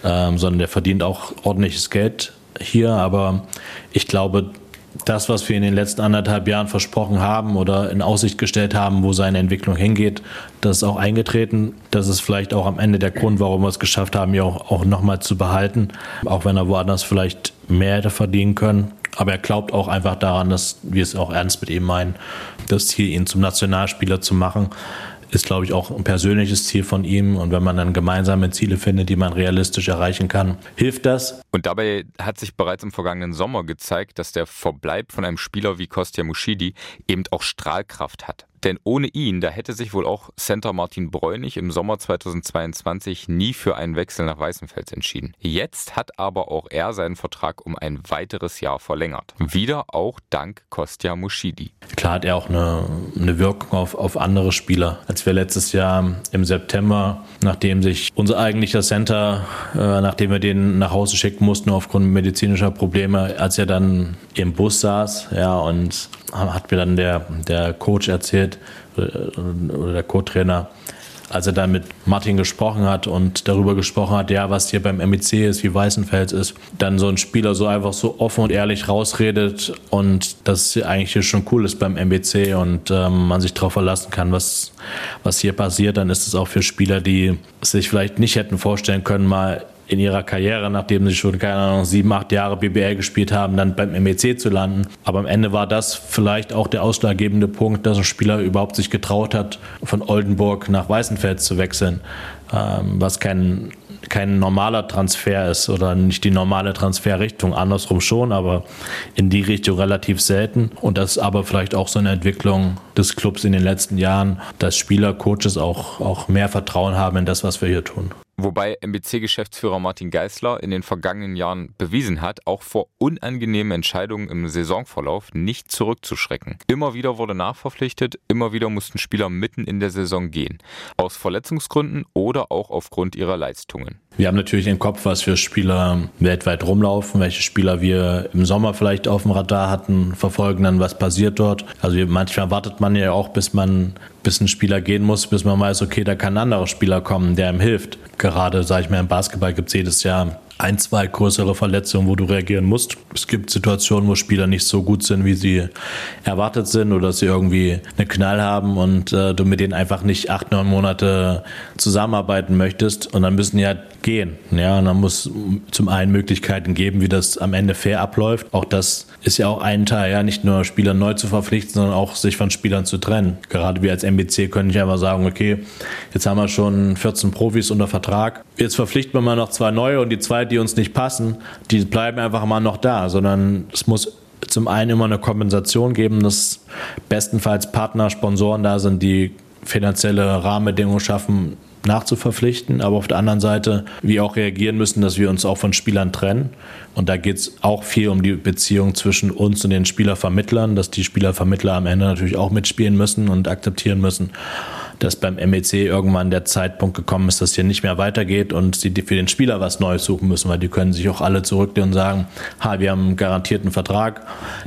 ähm, sondern der verdient auch ordentliches Geld hier. Aber ich glaube, das, was wir in den letzten anderthalb Jahren versprochen haben oder in Aussicht gestellt haben, wo seine Entwicklung hingeht, das ist auch eingetreten. Das ist vielleicht auch am Ende der Grund, warum wir es geschafft haben, ihn auch, auch nochmal zu behalten, auch wenn er woanders vielleicht mehr hätte verdienen können. Aber er glaubt auch einfach daran, dass wir es auch ernst mit ihm meinen, das Ziel, ihn zum Nationalspieler zu machen ist, glaube ich, auch ein persönliches Ziel von ihm. Und wenn man dann gemeinsame Ziele findet, die man realistisch erreichen kann, hilft das. Und dabei hat sich bereits im vergangenen Sommer gezeigt, dass der Verbleib von einem Spieler wie Kostja Muschidi eben auch Strahlkraft hat. Denn ohne ihn, da hätte sich wohl auch Center Martin Bräunig im Sommer 2022 nie für einen Wechsel nach Weißenfels entschieden. Jetzt hat aber auch er seinen Vertrag um ein weiteres Jahr verlängert. Wieder auch dank Kostja Muschidi. Klar hat er auch eine, eine Wirkung auf, auf andere Spieler. Als wir letztes Jahr im September, nachdem sich unser eigentlicher Center, äh, nachdem wir den nach Hause schicken mussten aufgrund medizinischer Probleme, als er dann im Bus saß, ja, und hat mir dann der, der Coach erzählt oder der Co-Trainer, als er dann mit Martin gesprochen hat und darüber gesprochen hat, ja, was hier beim MEC ist, wie Weißenfels ist, dann so ein Spieler so einfach so offen und ehrlich rausredet und das eigentlich hier schon cool ist beim MBC und ähm, man sich darauf verlassen kann, was, was hier passiert, dann ist es auch für Spieler, die sich vielleicht nicht hätten vorstellen können, mal in ihrer Karriere, nachdem sie schon, keine Ahnung, sieben, acht Jahre BBL gespielt haben, dann beim MEC zu landen. Aber am Ende war das vielleicht auch der ausschlaggebende Punkt, dass ein Spieler überhaupt sich getraut hat, von Oldenburg nach Weißenfels zu wechseln, ähm, was kein kein normaler Transfer ist oder nicht die normale Transferrichtung. Andersrum schon, aber in die Richtung relativ selten. Und das ist aber vielleicht auch so eine Entwicklung des Clubs in den letzten Jahren, dass Spieler, Coaches auch, auch mehr Vertrauen haben in das, was wir hier tun. Wobei MBC-Geschäftsführer Martin Geißler in den vergangenen Jahren bewiesen hat, auch vor unangenehmen Entscheidungen im Saisonverlauf nicht zurückzuschrecken. Immer wieder wurde nachverpflichtet, immer wieder mussten Spieler mitten in der Saison gehen. Aus Verletzungsgründen oder auch aufgrund ihrer Leistungen. Wir haben natürlich im Kopf, was für Spieler weltweit rumlaufen, welche Spieler wir im Sommer vielleicht auf dem Radar hatten, verfolgen dann, was passiert dort. Also manchmal wartet man ja auch, bis man, bis ein Spieler gehen muss, bis man weiß, okay, da kann ein anderer Spieler kommen, der ihm hilft. Gerade, sage ich mal, im Basketball gibt es jedes Jahr ein, zwei größere Verletzungen, wo du reagieren musst. Es gibt Situationen, wo Spieler nicht so gut sind, wie sie erwartet sind oder dass sie irgendwie eine Knall haben und äh, du mit denen einfach nicht acht, neun Monate zusammenarbeiten möchtest und dann müssen die halt gehen. Ja, und dann muss zum einen Möglichkeiten geben, wie das am Ende fair abläuft. Auch das ist ja auch ein Teil, ja, nicht nur Spieler neu zu verpflichten, sondern auch sich von Spielern zu trennen. Gerade wir als MBC können nicht einfach sagen, okay, jetzt haben wir schon 14 Profis unter Vertrag, jetzt verpflichten wir mal noch zwei neue und die zwei, die uns nicht passen, die bleiben einfach mal noch da, sondern es muss zum einen immer eine Kompensation geben, dass bestenfalls Partner, Sponsoren da sind, die finanzielle Rahmenbedingungen schaffen, nachzuverpflichten, aber auf der anderen Seite wir auch reagieren müssen, dass wir uns auch von Spielern trennen. Und da geht es auch viel um die Beziehung zwischen uns und den Spielervermittlern, dass die Spielervermittler am Ende natürlich auch mitspielen müssen und akzeptieren müssen, dass beim MEC irgendwann der Zeitpunkt gekommen ist, dass hier nicht mehr weitergeht und sie für den Spieler was Neues suchen müssen, weil die können sich auch alle zurücklehnen und sagen, ha, wir haben einen garantierten Vertrag,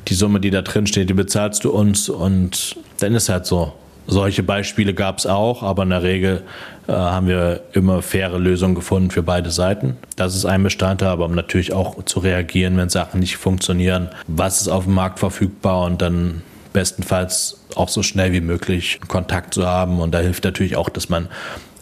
die Summe, die da drin steht, die bezahlst du uns und dann ist halt so. Solche Beispiele gab es auch, aber in der Regel äh, haben wir immer faire Lösungen gefunden für beide Seiten. Das ist ein Bestandteil, aber um natürlich auch zu reagieren, wenn Sachen nicht funktionieren. Was ist auf dem Markt verfügbar und dann bestenfalls auch so schnell wie möglich Kontakt zu haben. Und da hilft natürlich auch, dass man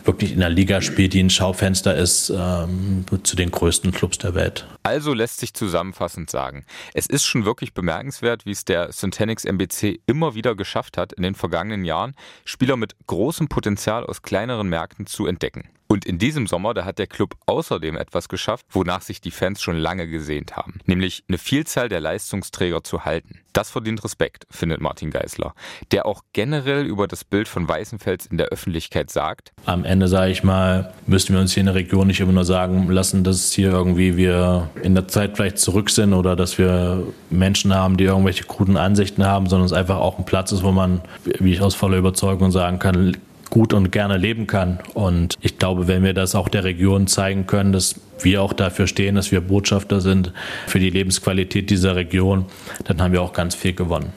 wirklich in der Liga spielt, die ein Schaufenster ist ähm, zu den größten Clubs der Welt. Also lässt sich zusammenfassend sagen, es ist schon wirklich bemerkenswert, wie es der Syntanix MBC immer wieder geschafft hat, in den vergangenen Jahren Spieler mit großem Potenzial aus kleineren Märkten zu entdecken. Und in diesem Sommer, da hat der Club außerdem etwas geschafft, wonach sich die Fans schon lange gesehnt haben, nämlich eine Vielzahl der Leistungsträger zu halten. Das verdient Respekt, findet Martin Geisler, der auch generell über das Bild von Weißenfels in der Öffentlichkeit sagt. Am Ende, sage ich mal, müssten wir uns hier in der Region nicht immer nur sagen lassen, dass hier irgendwie wir in der Zeit vielleicht zurück sind oder dass wir Menschen haben, die irgendwelche kruden Ansichten haben, sondern es einfach auch ein Platz ist, wo man, wie ich aus voller Überzeugung sagen kann, gut und gerne leben kann. Und ich glaube, wenn wir das auch der Region zeigen können, dass wir auch dafür stehen, dass wir Botschafter sind für die Lebensqualität dieser Region, dann haben wir auch ganz viel gewonnen.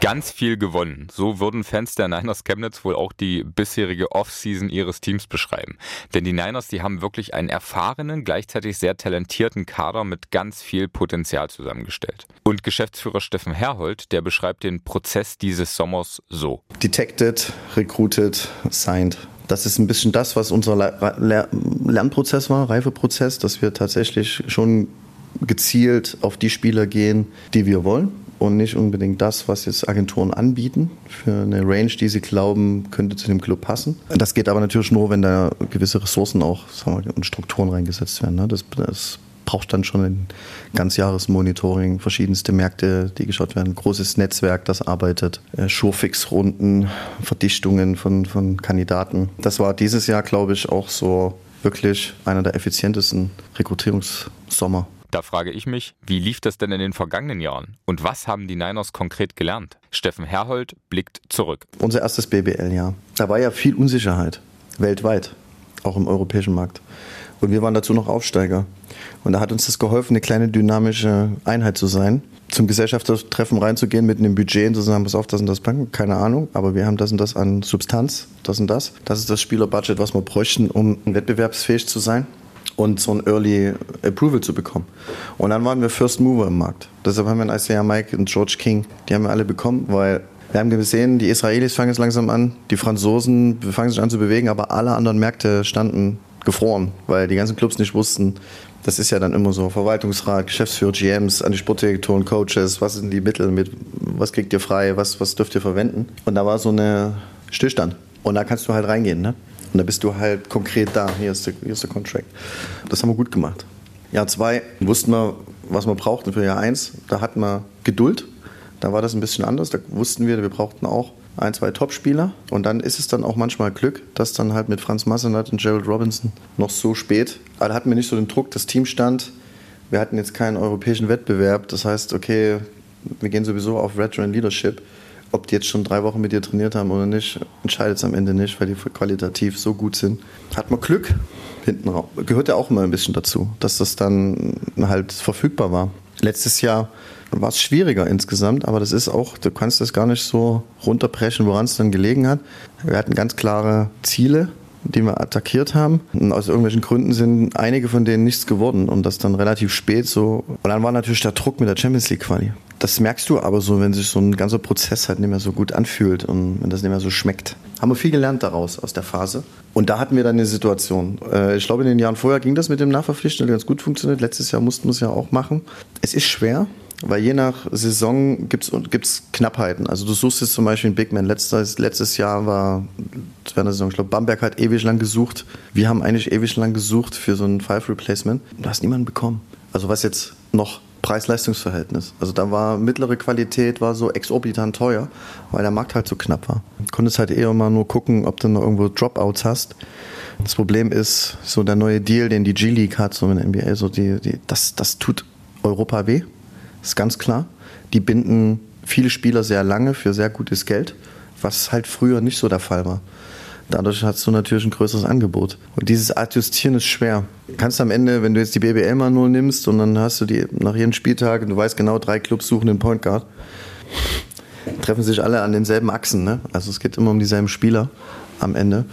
Ganz viel gewonnen. So würden Fans der Niners Chemnitz wohl auch die bisherige Offseason ihres Teams beschreiben. Denn die Niners, die haben wirklich einen erfahrenen, gleichzeitig sehr talentierten Kader mit ganz viel Potenzial zusammengestellt. Und Geschäftsführer Steffen Herhold, der beschreibt den Prozess dieses Sommers so. Detected, recruited, signed. Das ist ein bisschen das, was unser Lernprozess war, Reifeprozess, dass wir tatsächlich schon gezielt auf die Spieler gehen, die wir wollen und nicht unbedingt das, was jetzt Agenturen anbieten für eine Range, die sie glauben, könnte zu dem Club passen. Das geht aber natürlich nur, wenn da gewisse Ressourcen auch wir, und Strukturen reingesetzt werden. Ne? Das, das braucht dann schon ein Ganzjahresmonitoring, verschiedenste Märkte, die geschaut werden, großes Netzwerk, das arbeitet, äh, Showfix-Runden, Verdichtungen von, von Kandidaten. Das war dieses Jahr, glaube ich, auch so wirklich einer der effizientesten Rekrutierungssommer da frage ich mich, wie lief das denn in den vergangenen Jahren? Und was haben die Niners konkret gelernt? Steffen Herhold blickt zurück. Unser erstes BBL-Jahr. Da war ja viel Unsicherheit, weltweit, auch im europäischen Markt. Und wir waren dazu noch Aufsteiger. Und da hat uns das geholfen, eine kleine dynamische Einheit zu sein. Zum Gesellschaftstreffen reinzugehen mit einem Budget und zu sagen, pass auf, das und das Banken, keine Ahnung, aber wir haben das und das an Substanz, das und das. Das ist das Spielerbudget, was wir bräuchten, um wettbewerbsfähig zu sein und so ein Early Approval zu bekommen. Und dann waren wir First Mover im Markt. Deshalb haben wir einen Isaiah Mike und George King, die haben wir alle bekommen, weil wir haben gesehen, die Israelis fangen jetzt langsam an, die Franzosen fangen sich an zu bewegen, aber alle anderen Märkte standen gefroren, weil die ganzen Clubs nicht wussten, das ist ja dann immer so, Verwaltungsrat, Geschäftsführer, GMs, an die Sportdirektoren, Coaches, was sind die Mittel, mit, was kriegt ihr frei, was, was dürft ihr verwenden? Und da war so eine Stillstand. Und da kannst du halt reingehen, ne? Und da bist du halt konkret da. Hier ist der, hier ist der Contract. Das haben wir gut gemacht. Jahr zwei wussten wir, was wir brauchten für Jahr eins. Da hatten wir Geduld. Da war das ein bisschen anders. Da wussten wir, wir brauchten auch ein, zwei Topspieler. Und dann ist es dann auch manchmal Glück, dass dann halt mit Franz Massenat und Gerald Robinson noch so spät, aber da hatten wir nicht so den Druck, das Team stand. Wir hatten jetzt keinen europäischen Wettbewerb. Das heißt, okay, wir gehen sowieso auf Veteran Leadership. Ob die jetzt schon drei Wochen mit dir trainiert haben oder nicht, entscheidet es am Ende nicht, weil die qualitativ so gut sind. Hat man Glück hinten raus. Gehört ja auch immer ein bisschen dazu, dass das dann halt verfügbar war. Letztes Jahr war es schwieriger insgesamt, aber das ist auch, du kannst das gar nicht so runterbrechen, woran es dann gelegen hat. Wir hatten ganz klare Ziele, die wir attackiert haben. Und aus irgendwelchen Gründen sind einige von denen nichts geworden und das dann relativ spät so. Und dann war natürlich der Druck mit der Champions League Quali. Das merkst du aber so, wenn sich so ein ganzer Prozess halt nicht mehr so gut anfühlt und wenn das nicht mehr so schmeckt. Haben wir viel gelernt daraus, aus der Phase. Und da hatten wir dann eine Situation. Äh, ich glaube, in den Jahren vorher ging das mit dem Nachverpflichten ganz gut funktioniert. Letztes Jahr mussten wir es ja auch machen. Es ist schwer, weil je nach Saison gibt es Knappheiten. Also du suchst jetzt zum Beispiel einen Big Man. Letztes, letztes Jahr war, das war Saison, ich glaube, Bamberg hat ewig lang gesucht. Wir haben eigentlich ewig lang gesucht für so ein Five-Replacement. Du hast niemanden bekommen. Also was jetzt noch Preis-Leistungs-Verhältnis. Also da war mittlere Qualität war so exorbitant teuer, weil der Markt halt so knapp war. Du konntest halt eher mal nur gucken, ob du noch irgendwo Dropouts hast. Das Problem ist, so der neue Deal, den die G-League hat, so in der NBA, so die, die, das, das tut Europa weh ist ganz klar. Die binden viele Spieler sehr lange für sehr gutes Geld, was halt früher nicht so der Fall war. Dadurch hast du natürlich ein größeres Angebot. Und dieses Adjustieren ist schwer. Du kannst am Ende, wenn du jetzt die BBL mal nur nimmst und dann hast du die nach jedem Spieltag und du weißt genau, drei Clubs suchen den Point Guard, treffen sich alle an denselben Achsen. Ne? Also es geht immer um dieselben Spieler am Ende.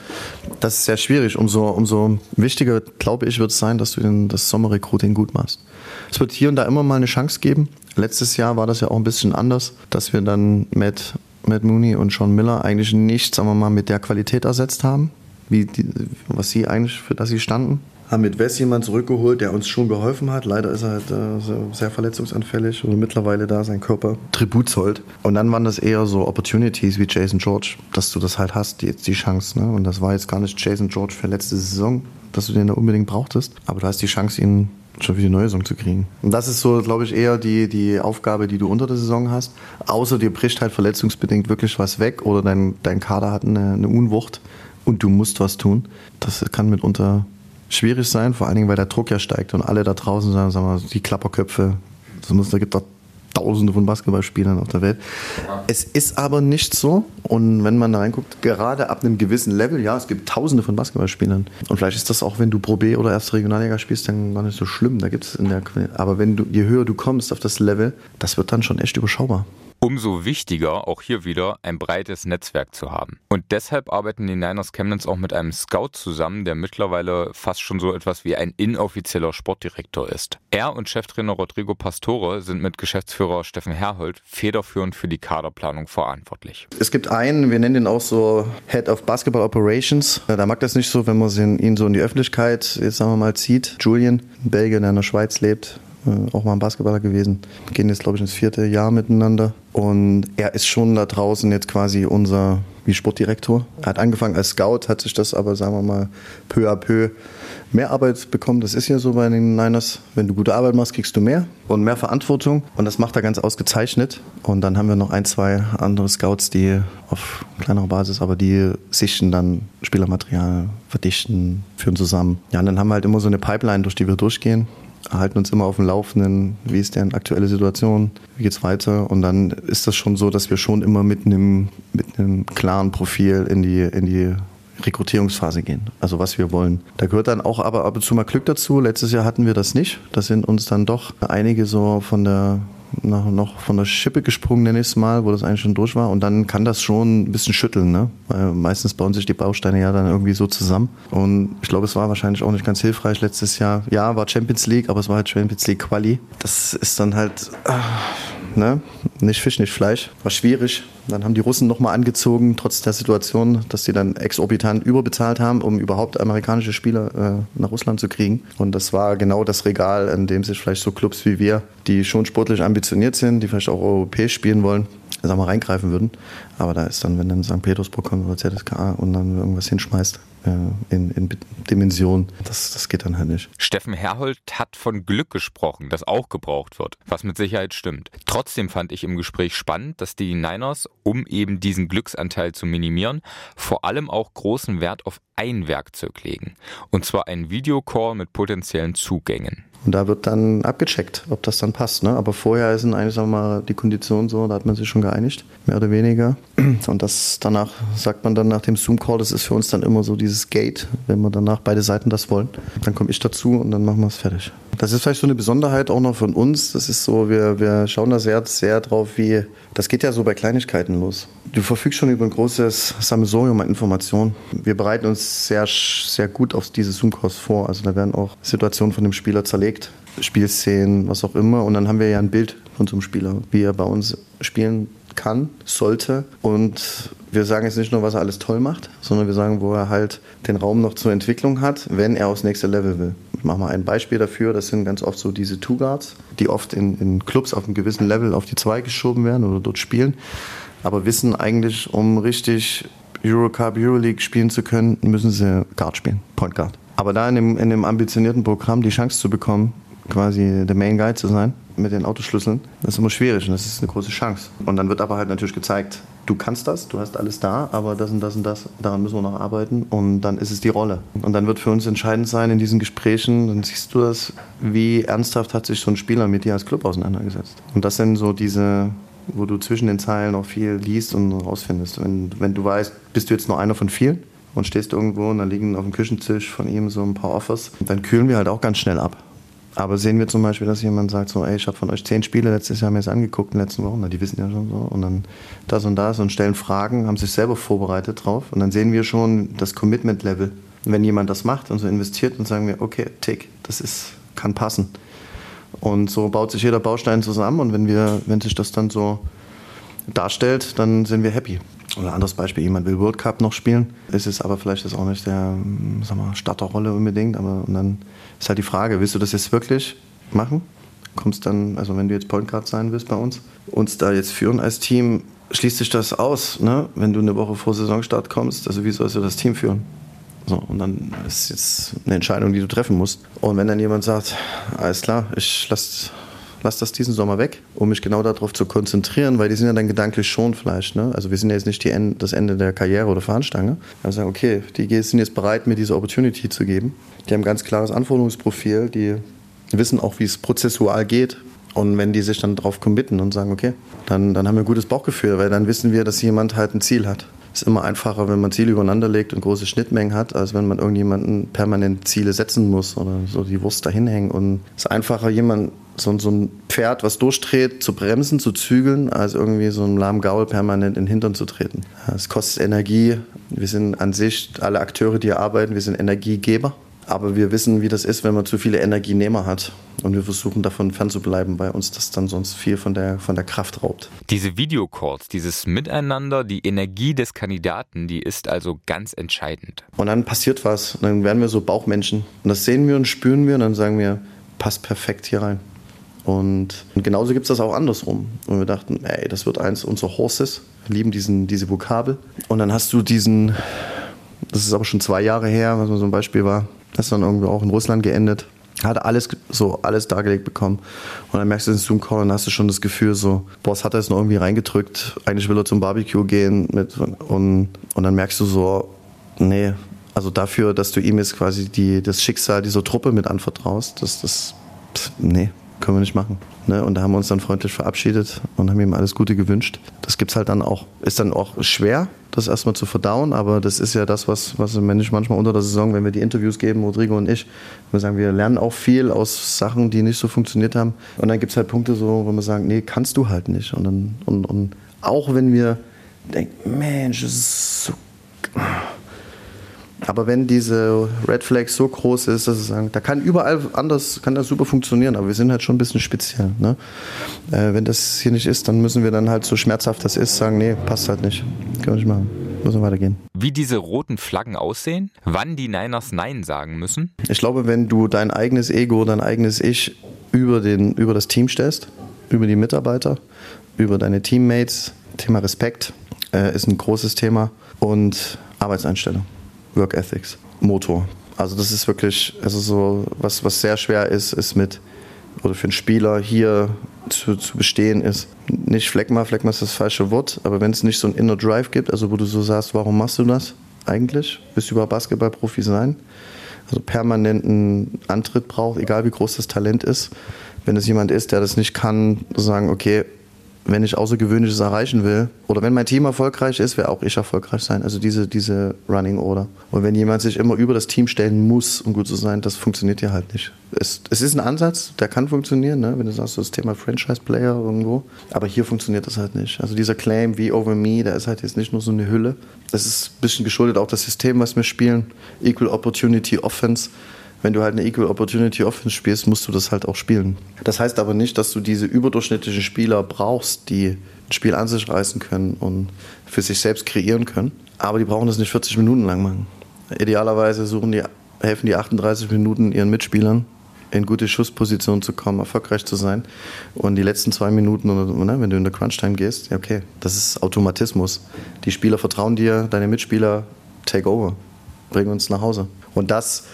Das ist sehr schwierig. Umso, umso wichtiger, glaube ich, wird es sein, dass du den, das Sommerrecruiting gut machst. Es wird hier und da immer mal eine Chance geben. Letztes Jahr war das ja auch ein bisschen anders, dass wir dann mit Matt Mooney und Sean Miller eigentlich nicht, sagen wir mal, mit der Qualität ersetzt haben, wie die, was sie eigentlich, für das sie standen. Haben mit Wes jemanden zurückgeholt, der uns schon geholfen hat. Leider ist er halt äh, sehr verletzungsanfällig und mittlerweile da sein Körper Tribut zollt. Und dann waren das eher so Opportunities wie Jason George, dass du das halt hast, die, die Chance. Ne? Und das war jetzt gar nicht Jason George für letzte Saison, dass du den da unbedingt brauchtest. Aber du hast die Chance, ihn schon die neue Saison zu kriegen. Und das ist so, glaube ich, eher die, die Aufgabe, die du unter der Saison hast. Außer dir bricht halt verletzungsbedingt wirklich was weg oder dein, dein Kader hat eine, eine Unwucht und du musst was tun. Das kann mitunter schwierig sein, vor allen Dingen, weil der Druck ja steigt und alle da draußen sagen, sagen wir, die Klapperköpfe, das muss, da gibt es Tausende von Basketballspielern auf der Welt. Es ist aber nicht so. Und wenn man da reinguckt, gerade ab einem gewissen Level, ja, es gibt Tausende von Basketballspielern. Und vielleicht ist das auch, wenn du Pro B oder erste Regionalliga spielst, dann gar nicht so schlimm. Da gibt es in der, aber wenn du, je höher du kommst auf das Level, das wird dann schon echt überschaubar. Umso wichtiger, auch hier wieder, ein breites Netzwerk zu haben. Und deshalb arbeiten die Niners Chemnitz auch mit einem Scout zusammen, der mittlerweile fast schon so etwas wie ein inoffizieller Sportdirektor ist. Er und Cheftrainer Rodrigo Pastore sind mit Geschäftsführer Steffen Herhold federführend für die Kaderplanung verantwortlich. Es gibt einen, wir nennen ihn auch so Head of Basketball Operations. Da mag das nicht so, wenn man ihn so in die Öffentlichkeit, jetzt sagen wir mal, zieht. Julian, ein Belgier, der in der Schweiz lebt, äh, auch mal ein Basketballer gewesen. Wir gehen jetzt, glaube ich, ins vierte Jahr miteinander. Und er ist schon da draußen jetzt quasi unser wie Sportdirektor. Er hat angefangen als Scout, hat sich das aber, sagen wir mal, peu à peu mehr Arbeit bekommen. Das ist ja so bei den Niners. Wenn du gute Arbeit machst, kriegst du mehr und mehr Verantwortung. Und das macht er ganz ausgezeichnet. Und dann haben wir noch ein, zwei andere Scouts, die auf kleinerer Basis, aber die sichten dann Spielermaterial, verdichten, führen zusammen. Ja, und dann haben wir halt immer so eine Pipeline, durch die wir durchgehen halten uns immer auf dem Laufenden, wie ist denn aktuelle Situation, wie geht's weiter und dann ist das schon so, dass wir schon immer mit einem, mit einem klaren Profil in die, in die Rekrutierungsphase gehen, also was wir wollen. Da gehört dann auch aber ab und zu mal Glück dazu. Letztes Jahr hatten wir das nicht. Da sind uns dann doch einige so von der noch, von der Schippe gesprungen, nenne es mal, wo das eigentlich schon durch war. Und dann kann das schon ein bisschen schütteln. Ne? Weil meistens bauen sich die Bausteine ja dann irgendwie so zusammen. Und ich glaube, es war wahrscheinlich auch nicht ganz hilfreich letztes Jahr. Ja, war Champions League, aber es war halt Champions League Quali. Das ist dann halt. Äh, ne? Nicht Fisch, nicht Fleisch. War schwierig. Dann haben die Russen nochmal angezogen, trotz der Situation, dass sie dann exorbitant überbezahlt haben, um überhaupt amerikanische Spieler äh, nach Russland zu kriegen. Und das war genau das Regal, in dem sich vielleicht so Clubs wie wir, die schon sportlich ambitioniert sind, die vielleicht auch europäisch spielen wollen, sag mal, reingreifen würden. Aber da ist dann, wenn dann St. Petersburg kommt oder ZSKA und dann irgendwas hinschmeißt, in, in Dimension. Das, das geht dann halt nicht. Steffen Herhold hat von Glück gesprochen, das auch gebraucht wird, was mit Sicherheit stimmt. Trotzdem fand ich im Gespräch spannend, dass die Niners, um eben diesen Glücksanteil zu minimieren, vor allem auch großen Wert auf ein Werkzeug legen. Und zwar ein Videocall mit potenziellen Zugängen. Und da wird dann abgecheckt, ob das dann passt. Ne? Aber vorher sind eigentlich sagen wir mal, die Konditionen so, da hat man sich schon geeinigt, mehr oder weniger. Und das danach sagt man dann nach dem Zoom-Call, das ist für uns dann immer so dieses Gate, wenn wir danach beide Seiten das wollen. Dann komme ich dazu und dann machen wir es fertig. Das ist vielleicht so eine Besonderheit auch noch von uns. Das ist so, wir, wir schauen da sehr, sehr drauf, wie, das geht ja so bei Kleinigkeiten los. Du verfügst schon über ein großes Sammelsurium an Informationen. Wir bereiten uns sehr, sehr gut auf diese Zoom-Calls vor. Also da werden auch Situationen von dem Spieler zerlegt, Spielszenen, was auch immer. Und dann haben wir ja ein Bild von so einem Spieler, wie er bei uns spielen kann, sollte. Und wir sagen jetzt nicht nur, was er alles toll macht, sondern wir sagen, wo er halt den Raum noch zur Entwicklung hat, wenn er aufs nächste Level will. Ich mache mal ein Beispiel dafür. Das sind ganz oft so diese Two Guards, die oft in, in Clubs auf einem gewissen Level auf die zwei geschoben werden oder dort spielen. Aber wissen eigentlich, um richtig Eurocup, Euroleague spielen zu können, müssen sie Guard spielen, Point Guard. Aber da in dem, in dem ambitionierten Programm die Chance zu bekommen, quasi der Main Guy zu sein mit den Autoschlüsseln, das ist immer schwierig und das ist eine große Chance. Und dann wird aber halt natürlich gezeigt, du kannst das, du hast alles da, aber das und das und das, daran müssen wir noch arbeiten und dann ist es die Rolle. Und dann wird für uns entscheidend sein in diesen Gesprächen, dann siehst du das, wie ernsthaft hat sich so ein Spieler mit dir als Club auseinandergesetzt. Und das sind so diese, wo du zwischen den Zeilen auch viel liest und rausfindest. Wenn, wenn du weißt, bist du jetzt nur einer von vielen und stehst irgendwo und da liegen auf dem Küchentisch von ihm so ein paar Offers, dann kühlen wir halt auch ganz schnell ab. Aber sehen wir zum Beispiel, dass jemand sagt so, ey, ich habe von euch zehn Spiele letztes Jahr mir das angeguckt in den letzten Wochen, na, die wissen ja schon so, und dann das und das und stellen Fragen, haben sich selber vorbereitet drauf und dann sehen wir schon das Commitment-Level. Wenn jemand das macht und so investiert, dann sagen wir, okay, tick, das ist, kann passen. Und so baut sich jeder Baustein zusammen und wenn wir, wenn sich das dann so darstellt, dann sind wir happy. Oder anderes Beispiel, jemand will World Cup noch spielen, ist es aber vielleicht das auch nicht der sag mal, Starterrolle unbedingt, aber und dann ist halt die Frage, willst du das jetzt wirklich machen? Kommst dann, also wenn du jetzt Point Guard sein willst bei uns, uns da jetzt führen als Team, schließt sich das aus, ne? wenn du eine Woche vor Saisonstart kommst, also wie sollst du das Team führen? So, und dann ist jetzt eine Entscheidung, die du treffen musst. Und wenn dann jemand sagt, alles klar, ich lasse lass das diesen Sommer weg, um mich genau darauf zu konzentrieren, weil die sind ja dann gedanklich schon vielleicht. Ne? Also wir sind ja jetzt nicht die, das Ende der Karriere oder Fahnenstange. Also sagen, okay, die sind jetzt bereit, mir diese Opportunity zu geben. Die haben ein ganz klares Anforderungsprofil, die wissen auch, wie es prozessual geht. Und wenn die sich dann darauf committen und sagen, okay, dann, dann haben wir ein gutes Bauchgefühl, weil dann wissen wir, dass jemand halt ein Ziel hat. Es ist immer einfacher, wenn man Ziele übereinander legt und große Schnittmengen hat, als wenn man irgendjemanden permanent Ziele setzen muss oder so die Wurst dahin hängen. Und es ist einfacher, jemand so, so ein Pferd, was durchdreht, zu bremsen, zu zügeln, als irgendwie so einem lahmen Gaul permanent in den Hintern zu treten. Es kostet Energie. Wir sind an sich, alle Akteure, die hier arbeiten, wir sind Energiegeber. Aber wir wissen, wie das ist, wenn man zu viele Energienehmer hat. Und wir versuchen davon fernzubleiben, weil uns das dann sonst viel von der, von der Kraft raubt. Diese Videocalls, dieses Miteinander, die Energie des Kandidaten, die ist also ganz entscheidend. Und dann passiert was. Und dann werden wir so Bauchmenschen. Und das sehen wir und spüren wir und dann sagen wir, passt perfekt hier rein. Und, genauso gibt es das auch andersrum. Und wir dachten, ey, das wird eins unserer Horses. Wir lieben diesen, diese Vokabel. Und dann hast du diesen, das ist aber schon zwei Jahre her, was so ein Beispiel war, das ist dann irgendwie auch in Russland geendet. Hat alles so alles dargelegt bekommen. Und dann merkst du den Zoom-Call und hast du schon das Gefühl, so, Boss hat er es noch irgendwie reingedrückt. Eigentlich will er zum Barbecue gehen. Mit, und, und dann merkst du so, nee, also dafür, dass du ihm jetzt quasi die, das Schicksal dieser Truppe mit anvertraust, das, das, nee, können wir nicht machen. Ne? Und da haben wir uns dann freundlich verabschiedet und haben ihm alles Gute gewünscht. Das gibt es halt dann auch. Ist dann auch schwer, das erstmal zu verdauen, aber das ist ja das, was, was Mensch manchmal unter der Saison, wenn wir die Interviews geben, Rodrigo und ich, wir sagen, wir lernen auch viel aus Sachen, die nicht so funktioniert haben. Und dann gibt es halt Punkte so, wo wir sagen, nee, kannst du halt nicht. Und, dann, und, und auch wenn wir denken, Mensch, das ist so aber wenn diese Red Flag so groß ist, dass sie sagen, da kann überall anders, kann das super funktionieren, aber wir sind halt schon ein bisschen speziell. Ne? Äh, wenn das hier nicht ist, dann müssen wir dann halt so schmerzhaft das ist, sagen, nee, passt halt nicht. Können wir nicht machen. Müssen weitergehen. Wie diese roten Flaggen aussehen? Wann die Niners Nein sagen müssen? Ich glaube, wenn du dein eigenes Ego, dein eigenes Ich über, den, über das Team stellst, über die Mitarbeiter, über deine Teammates, Thema Respekt äh, ist ein großes Thema und Arbeitseinstellung, Work Ethics, Motor. Also das ist wirklich, also so was, was sehr schwer ist, ist mit oder für einen Spieler hier zu, zu bestehen ist. Nicht Fleckma, Fleckma ist das falsche Wort, aber wenn es nicht so ein Inner Drive gibt, also wo du so sagst, warum machst du das eigentlich? Willst du über Basketballprofi sein? Also permanenten Antritt braucht, egal wie groß das Talent ist. Wenn es jemand ist, der das nicht kann, sagen, okay, wenn ich Außergewöhnliches erreichen will oder wenn mein Team erfolgreich ist, will auch ich erfolgreich sein. Also diese, diese Running Order. Und wenn jemand sich immer über das Team stellen muss, um gut zu sein, das funktioniert ja halt nicht. Es, es ist ein Ansatz, der kann funktionieren, ne? wenn du sagst, das Thema Franchise-Player irgendwo. Aber hier funktioniert das halt nicht. Also dieser Claim wie over me, der ist halt jetzt nicht nur so eine Hülle. Das ist ein bisschen geschuldet auch das System, was wir spielen. Equal Opportunity Offense wenn du halt eine Equal Opportunity Offense spielst, musst du das halt auch spielen. Das heißt aber nicht, dass du diese überdurchschnittlichen Spieler brauchst, die ein Spiel an sich reißen können und für sich selbst kreieren können. Aber die brauchen das nicht 40 Minuten lang machen. Idealerweise die, helfen die 38 Minuten ihren Mitspielern in gute Schussposition zu kommen, erfolgreich zu sein. Und die letzten zwei Minuten, ne, wenn du in der Crunch-Time gehst, okay, das ist Automatismus. Die Spieler vertrauen dir, deine Mitspieler take over, bring uns nach Hause. Und das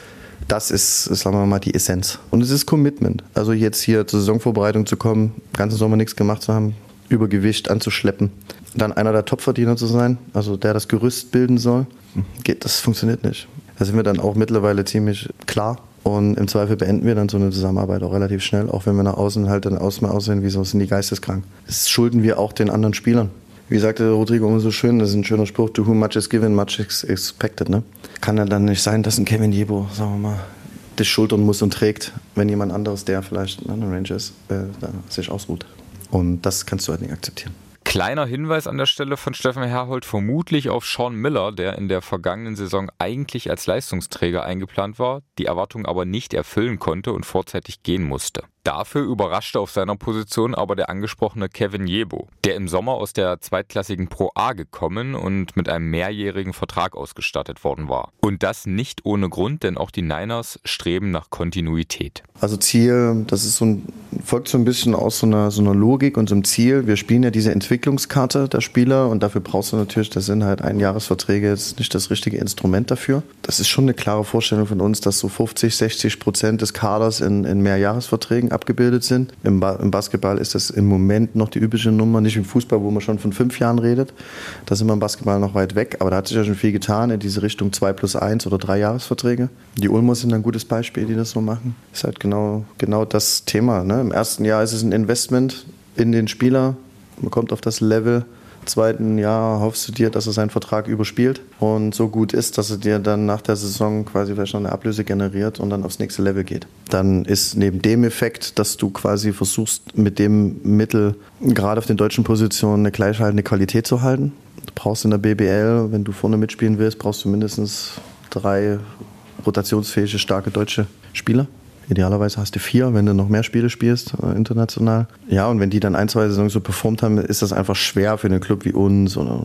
das ist, sagen wir mal, die Essenz. Und es ist Commitment. Also jetzt hier zur Saisonvorbereitung zu kommen, ganzen Sommer nichts gemacht zu haben, Übergewicht anzuschleppen, dann einer der Topverdiener zu sein, also der das Gerüst bilden soll, geht, das funktioniert nicht. Da sind wir dann auch mittlerweile ziemlich klar. Und im Zweifel beenden wir dann so eine Zusammenarbeit auch relativ schnell, auch wenn wir nach außen halt dann aus aussehen, wie so sind die geisteskrank. Das schulden wir auch den anderen Spielern. Wie sagte Rodrigo immer so schön, das ist ein schöner Spruch, to whom much is given, much is expected. Ne? Kann ja dann nicht sein, dass ein Kevin Jebo, sagen wir mal, das schultern muss und trägt, wenn jemand anderes, der vielleicht ein Ranger ist, äh, sich ausruht. Und das kannst du halt nicht akzeptieren. Kleiner Hinweis an der Stelle von Steffen Herhold vermutlich auf Sean Miller, der in der vergangenen Saison eigentlich als Leistungsträger eingeplant war, die Erwartung aber nicht erfüllen konnte und vorzeitig gehen musste. Dafür überraschte auf seiner Position aber der angesprochene Kevin Jebo, der im Sommer aus der zweitklassigen Pro A gekommen und mit einem mehrjährigen Vertrag ausgestattet worden war. Und das nicht ohne Grund, denn auch die Niners streben nach Kontinuität. Also Ziel, das ist so ein, folgt so ein bisschen aus so einer, so einer Logik und so einem Ziel. Wir spielen ja diese Entwicklungskarte der Spieler und dafür brauchst du natürlich, das sind halt Einjahresverträge, jetzt nicht das richtige Instrument dafür. Das ist schon eine klare Vorstellung von uns, dass so 50, 60 Prozent des Kaders in, in Mehrjahresverträgen abgebildet sind. Im, ba Im, Basketball ist das im Moment noch die übliche Nummer, nicht im Fußball, wo man schon von fünf Jahren redet. Da sind wir im Basketball noch weit weg, aber da hat sich ja schon viel getan in diese Richtung zwei plus eins oder drei Jahresverträge. Die Ulmer sind ein gutes Beispiel, die das so machen. Ist halt genau, genau das Thema. Ne? Im ersten Jahr ist es ein Investment in den Spieler. Man kommt auf das Level zweiten Jahr hoffst du dir, dass er seinen Vertrag überspielt und so gut ist, dass er dir dann nach der Saison quasi vielleicht noch eine Ablöse generiert und dann aufs nächste Level geht. Dann ist neben dem Effekt, dass du quasi versuchst, mit dem Mittel gerade auf den deutschen Positionen eine gleichhaltende Qualität zu halten. Du brauchst in der BBL, wenn du vorne mitspielen willst, brauchst du mindestens drei rotationsfähige, starke deutsche Spieler. Idealerweise hast du vier, wenn du noch mehr Spiele spielst, äh, international. Ja, und wenn die dann ein, zwei Saisons so performt haben, ist das einfach schwer für einen Club wie uns, oder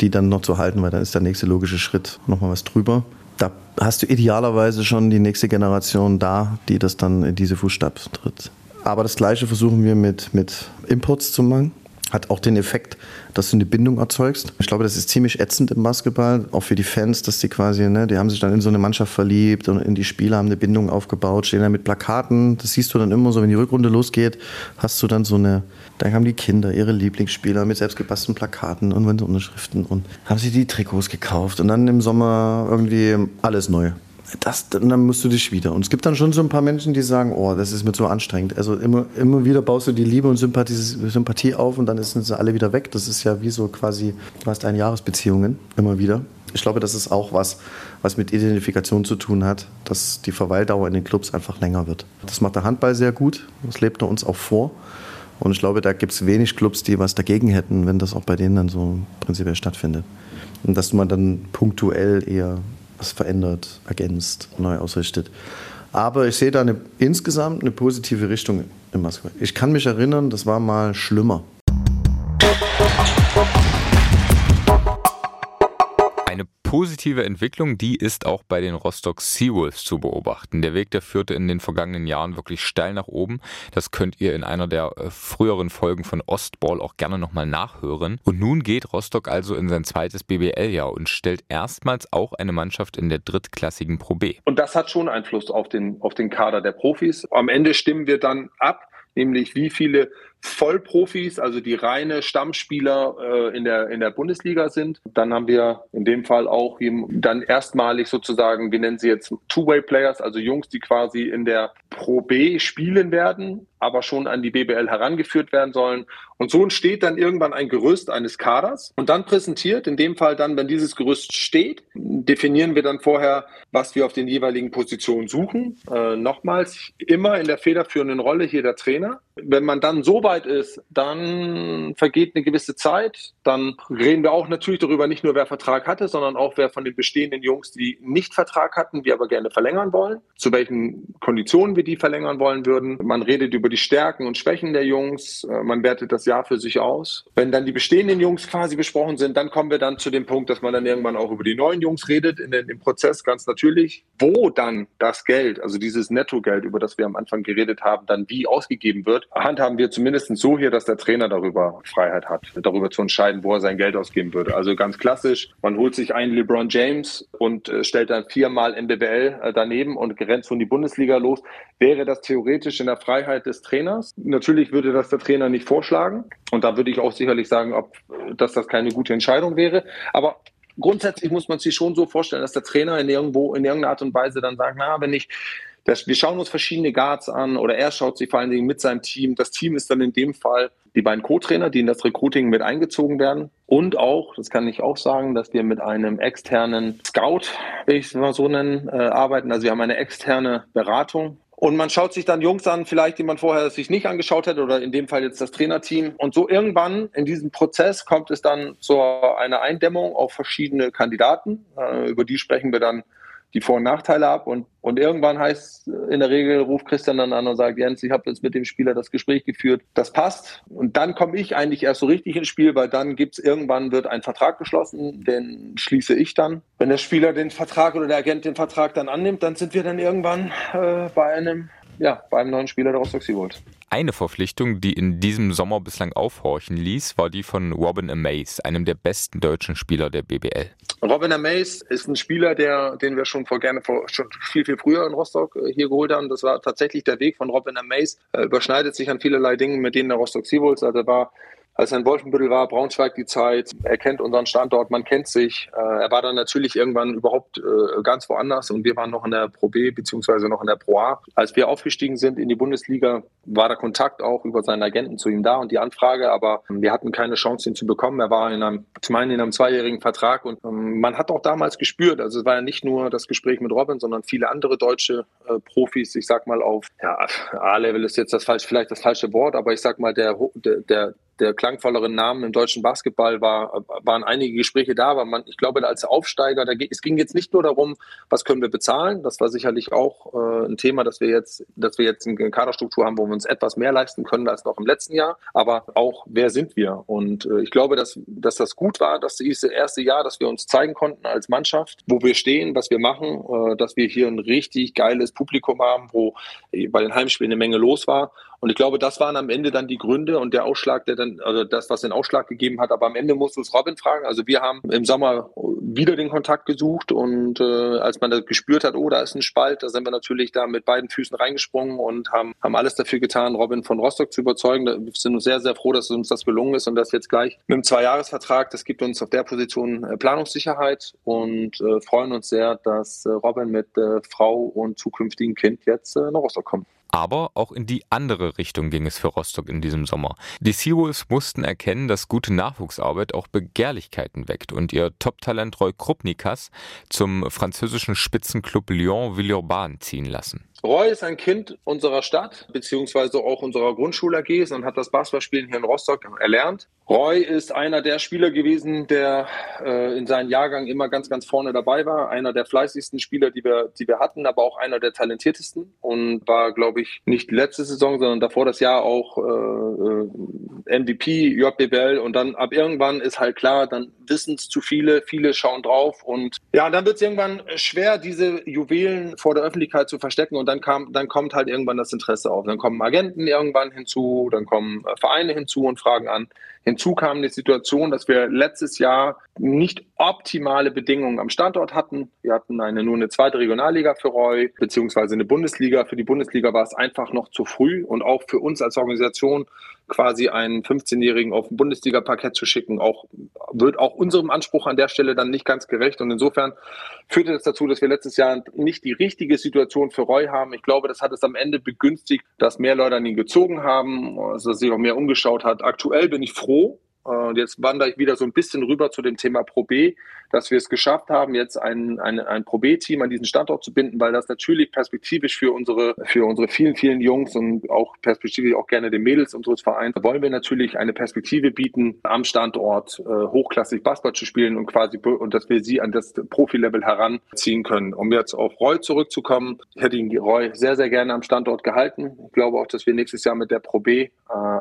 die dann noch zu halten, weil dann ist der nächste logische Schritt nochmal was drüber. Da hast du idealerweise schon die nächste Generation da, die das dann in diese Fußstapfen tritt. Aber das Gleiche versuchen wir mit, mit Imports zu machen hat auch den Effekt, dass du eine Bindung erzeugst. Ich glaube, das ist ziemlich ätzend im Basketball, auch für die Fans, dass die quasi, ne, die haben sich dann in so eine Mannschaft verliebt und in die Spieler haben eine Bindung aufgebaut, stehen dann mit Plakaten. Das siehst du dann immer so, wenn die Rückrunde losgeht, hast du dann so eine, dann haben die Kinder ihre Lieblingsspieler mit selbstgebastelten Plakaten und Unterschriften und haben sich die Trikots gekauft und dann im Sommer irgendwie alles neu das, dann musst du dich wieder. Und es gibt dann schon so ein paar Menschen, die sagen, oh, das ist mir zu anstrengend. Also immer, immer wieder baust du die Liebe und Sympathie, Sympathie auf und dann sind sie alle wieder weg. Das ist ja wie so quasi, du hast Jahresbeziehungen immer wieder. Ich glaube, das ist auch was, was mit Identifikation zu tun hat, dass die Verweildauer in den Clubs einfach länger wird. Das macht der Handball sehr gut. Das lebt er uns auch vor. Und ich glaube, da gibt es wenig Clubs, die was dagegen hätten, wenn das auch bei denen dann so prinzipiell stattfindet. Und dass man dann punktuell eher was verändert, ergänzt, neu ausrichtet. Aber ich sehe da eine, insgesamt eine positive Richtung im Basketball. Ich kann mich erinnern, das war mal schlimmer. Positive Entwicklung, die ist auch bei den Rostock Seawolves zu beobachten. Der Weg, der führte in den vergangenen Jahren wirklich steil nach oben. Das könnt ihr in einer der äh, früheren Folgen von Ostball auch gerne nochmal nachhören. Und nun geht Rostock also in sein zweites BBL-Jahr und stellt erstmals auch eine Mannschaft in der drittklassigen Pro B. Und das hat schon Einfluss auf den, auf den Kader der Profis. Am Ende stimmen wir dann ab, nämlich wie viele Vollprofis, also die reine Stammspieler äh, in, der, in der Bundesliga sind. Dann haben wir in dem Fall auch dann erstmalig sozusagen, wir nennen sie jetzt Two-Way-Players, also Jungs, die quasi in der Pro B spielen werden, aber schon an die BBL herangeführt werden sollen. Und so entsteht dann irgendwann ein Gerüst eines Kaders und dann präsentiert, in dem Fall dann, wenn dieses Gerüst steht, definieren wir dann vorher, was wir auf den jeweiligen Positionen suchen. Äh, nochmals, immer in der federführenden Rolle hier der Trainer. Wenn man dann so weit ist, dann vergeht eine gewisse Zeit. Dann reden wir auch natürlich darüber, nicht nur wer Vertrag hatte, sondern auch wer von den bestehenden Jungs, die nicht Vertrag hatten, wir aber gerne verlängern wollen, zu welchen Konditionen wir die verlängern wollen würden. Man redet über die Stärken und Schwächen der Jungs. Äh, man wertet das Jahr für sich aus. Wenn dann die bestehenden Jungs quasi besprochen sind, dann kommen wir dann zu dem Punkt, dass man dann irgendwann auch über die neuen Jungs redet, in dem Prozess ganz natürlich, wo dann das Geld, also dieses Nettogeld, über das wir am Anfang geredet haben, dann wie ausgegeben wird handhaben wir zumindest so hier, dass der Trainer darüber Freiheit hat, darüber zu entscheiden, wo er sein Geld ausgeben würde. Also ganz klassisch, man holt sich einen LeBron James und äh, stellt dann viermal MBBL äh, daneben und rennt von die Bundesliga los. Wäre das theoretisch in der Freiheit des Trainers? Natürlich würde das der Trainer nicht vorschlagen. Und da würde ich auch sicherlich sagen, ob, dass das keine gute Entscheidung wäre. Aber grundsätzlich muss man sich schon so vorstellen, dass der Trainer in irgendwo, in irgendeiner Art und Weise dann sagt, na, wenn ich das, wir schauen uns verschiedene Guards an oder er schaut sie vor allen Dingen mit seinem Team. Das Team ist dann in dem Fall die beiden Co-Trainer, die in das Recruiting mit eingezogen werden. Und auch, das kann ich auch sagen, dass wir mit einem externen Scout, will ich es mal so nennen, äh, arbeiten. Also wir haben eine externe Beratung. Und man schaut sich dann Jungs an, vielleicht die man vorher sich nicht angeschaut hätte oder in dem Fall jetzt das Trainerteam. Und so irgendwann in diesem Prozess kommt es dann zu einer Eindämmung auf verschiedene Kandidaten. Äh, über die sprechen wir dann die Vor- und Nachteile ab. Und, und irgendwann heißt in der Regel, ruft Christian dann an und sagt, Jens, ich habe jetzt mit dem Spieler das Gespräch geführt, das passt. Und dann komme ich eigentlich erst so richtig ins Spiel, weil dann gibt's irgendwann wird ein Vertrag geschlossen, den schließe ich dann. Wenn der Spieler den Vertrag oder der Agent den Vertrag dann annimmt, dann sind wir dann irgendwann äh, bei einem ja, bei einem neuen Spieler der Rostock Seawolves. Eine Verpflichtung, die in diesem Sommer bislang aufhorchen ließ, war die von Robin Amaze, einem der besten deutschen Spieler der BBL. Robin Amaze ist ein Spieler, der, den wir schon vor gerne vor, schon viel, viel früher in Rostock äh, hier geholt haben. Das war tatsächlich der Weg von Robin Amaze. Er überschneidet sich an vielerlei Dingen mit denen der Rostock Seawolves. Also er war als er in Wolfenbüttel war, Braunschweig die Zeit, er kennt unseren Standort, man kennt sich. Äh, er war dann natürlich irgendwann überhaupt äh, ganz woanders und wir waren noch in der Pro B beziehungsweise noch in der Pro A. Als wir aufgestiegen sind in die Bundesliga, war der Kontakt auch über seinen Agenten zu ihm da und die Anfrage, aber wir hatten keine Chance, ihn zu bekommen. Er war in einem, ich meine, in einem zweijährigen Vertrag und ähm, man hat auch damals gespürt, also es war ja nicht nur das Gespräch mit Robin, sondern viele andere deutsche äh, Profis, ich sag mal auf, ja, A-Level ist jetzt das falsch, vielleicht das falsche Wort, aber ich sag mal, der, der, der der klangvolleren Namen im deutschen Basketball war, waren einige Gespräche da, aber man, ich glaube, als Aufsteiger, da, es ging jetzt nicht nur darum, was können wir bezahlen. Das war sicherlich auch äh, ein Thema, dass wir jetzt, dass wir jetzt eine Kaderstruktur haben, wo wir uns etwas mehr leisten können als noch im letzten Jahr. Aber auch, wer sind wir? Und äh, ich glaube, dass, dass das gut war, dass dieses erste Jahr, dass wir uns zeigen konnten als Mannschaft, wo wir stehen, was wir machen, äh, dass wir hier ein richtig geiles Publikum haben, wo bei den Heimspielen eine Menge los war. Und ich glaube, das waren am Ende dann die Gründe und der Ausschlag, der dann, also das, was den Ausschlag gegeben hat. Aber am Ende musst du es Robin fragen. Also wir haben im Sommer wieder den Kontakt gesucht und äh, als man das gespürt hat, oh, da ist ein Spalt, da sind wir natürlich da mit beiden Füßen reingesprungen und haben, haben alles dafür getan, Robin von Rostock zu überzeugen. Wir sind uns sehr, sehr froh, dass uns das gelungen ist und das jetzt gleich mit einem Zweijahresvertrag, das gibt uns auf der Position äh, Planungssicherheit und äh, freuen uns sehr, dass äh, Robin mit äh, Frau und zukünftigen Kind jetzt äh, nach Rostock kommt. Aber auch in die andere Richtung ging es für Rostock in diesem Sommer. Die Seawolves mussten erkennen, dass gute Nachwuchsarbeit auch Begehrlichkeiten weckt und ihr Top-Talent Roy Krupnikas zum französischen Spitzenclub Lyon-Villeurbanne ziehen lassen. Roy ist ein Kind unserer Stadt, beziehungsweise auch unserer Grundschule AGs und hat das Basketballspielen hier in Rostock erlernt. Roy ist einer der Spieler gewesen, der äh, in seinem Jahrgang immer ganz, ganz vorne dabei war. Einer der fleißigsten Spieler, die wir, die wir hatten, aber auch einer der talentiertesten und war, glaube ich, nicht letzte Saison, sondern davor das Jahr auch äh, MVP, JBL und dann ab irgendwann ist halt klar, dann wissen es zu viele, viele schauen drauf und ja, dann wird es irgendwann schwer, diese Juwelen vor der Öffentlichkeit zu verstecken und dann kam, dann kommt halt irgendwann das Interesse auf. Dann kommen Agenten irgendwann hinzu, dann kommen äh, Vereine hinzu und fragen an. Hinzu kam die Situation, dass wir letztes Jahr nicht optimale Bedingungen am Standort hatten. Wir hatten eine, nur eine zweite Regionalliga für Roy, beziehungsweise eine Bundesliga. Für die Bundesliga war es einfach noch zu früh und auch für uns als Organisation quasi einen 15-Jährigen auf ein Bundesliga-Parkett zu schicken, auch, wird auch unserem Anspruch an der Stelle dann nicht ganz gerecht. Und insofern führte das dazu, dass wir letztes Jahr nicht die richtige Situation für Roy haben. Ich glaube, das hat es am Ende begünstigt, dass mehr Leute an ihn gezogen haben, dass sich auch mehr umgeschaut hat. Aktuell bin ich froh, und jetzt wandere ich wieder so ein bisschen rüber zu dem Thema Pro B, dass wir es geschafft haben, jetzt ein, ein, ein Pro B-Team an diesen Standort zu binden, weil das natürlich perspektivisch für unsere, für unsere vielen, vielen Jungs und auch perspektivisch auch gerne den Mädels unseres Vereins, wollen wir natürlich eine Perspektive bieten, am Standort äh, hochklassig Basketball zu spielen und quasi, und dass wir sie an das Profilevel heranziehen können. Um jetzt auf Roy zurückzukommen, ich hätte ihn Roy sehr, sehr gerne am Standort gehalten. Ich glaube auch, dass wir nächstes Jahr mit der Pro B äh,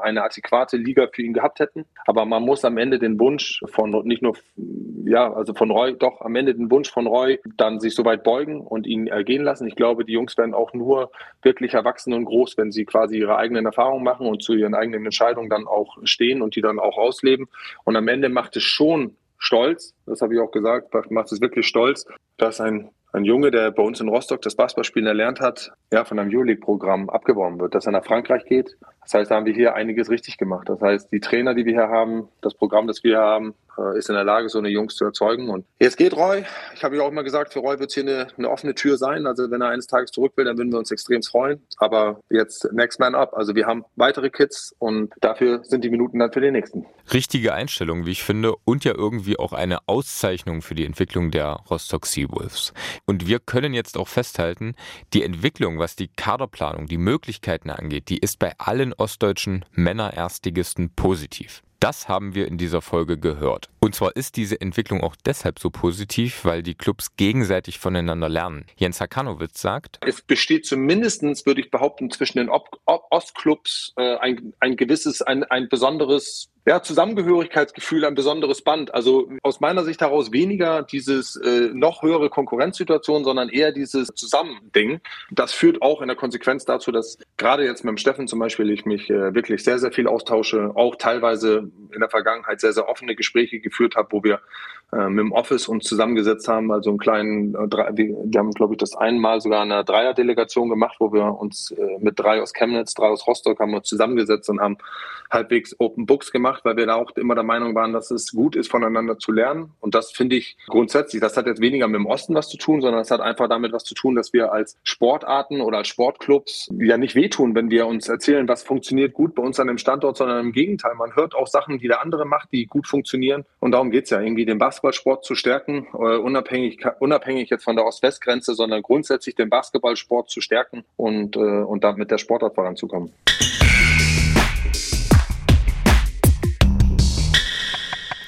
eine adäquate Liga für ihn gehabt hätten. Aber man muss am Ende den Wunsch von nicht nur, ja, also von Roy, doch am Ende den Wunsch von Roy, dann sich so weit beugen und ihn ergehen lassen. Ich glaube, die Jungs werden auch nur wirklich erwachsen und groß, wenn sie quasi ihre eigenen Erfahrungen machen und zu ihren eigenen Entscheidungen dann auch stehen und die dann auch ausleben. Und am Ende macht es schon stolz, das habe ich auch gesagt, macht es wirklich stolz, dass ein ein Junge, der bei uns in Rostock das Basketballspielen erlernt hat, ja, von einem Euroleague-Programm abgeworben wird, dass er nach Frankreich geht. Das heißt, da haben wir hier einiges richtig gemacht. Das heißt, die Trainer, die wir hier haben, das Programm, das wir hier haben, äh, ist in der Lage, so eine Jungs zu erzeugen. Und jetzt geht Roy. Ich habe ja auch immer gesagt, für Roy wird es hier eine, eine, offene Tür sein. Also wenn er eines Tages zurück will, dann würden wir uns extrem freuen. Aber jetzt next man up. Also wir haben weitere Kids und dafür sind die Minuten dann für den nächsten. Richtige Einstellung, wie ich finde, und ja irgendwie auch eine Auszeichnung für die Entwicklung der Rostock Seawolves. Und wir können jetzt auch festhalten, die Entwicklung, was die Kaderplanung, die Möglichkeiten angeht, die ist bei allen ostdeutschen Männererstligisten positiv. Das haben wir in dieser Folge gehört. Und zwar ist diese Entwicklung auch deshalb so positiv, weil die Clubs gegenseitig voneinander lernen. Jens Hakanowitz sagt, es besteht zumindestens, würde ich behaupten, zwischen den Ostclubs äh, ein, ein gewisses, ein, ein besonderes ja, Zusammengehörigkeitsgefühl, ein besonderes Band. Also aus meiner Sicht heraus weniger dieses äh, noch höhere Konkurrenzsituation, sondern eher dieses Zusammending. Das führt auch in der Konsequenz dazu, dass gerade jetzt mit dem Steffen zum Beispiel ich mich äh, wirklich sehr, sehr viel austausche, auch teilweise in der Vergangenheit sehr, sehr offene Gespräche geführt habe, wo wir mit dem Office uns zusammengesetzt haben, also einen kleinen, äh, wir, haben, glaube ich, das einmal sogar eine Dreierdelegation gemacht, wo wir uns äh, mit drei aus Chemnitz, drei aus Rostock haben wir zusammengesetzt und haben halbwegs Open Books gemacht weil wir da auch immer der Meinung waren, dass es gut ist, voneinander zu lernen. Und das finde ich grundsätzlich, das hat jetzt weniger mit dem Osten was zu tun, sondern es hat einfach damit was zu tun, dass wir als Sportarten oder als Sportclubs ja nicht wehtun, wenn wir uns erzählen, was funktioniert gut bei uns an dem Standort, sondern im Gegenteil. Man hört auch Sachen, die der andere macht, die gut funktionieren. Und darum geht es ja, irgendwie den Basketballsport zu stärken, äh, unabhängig, unabhängig jetzt von der Ost-West-Grenze, sondern grundsätzlich den Basketballsport zu stärken und, äh, und damit der Sportart voranzukommen.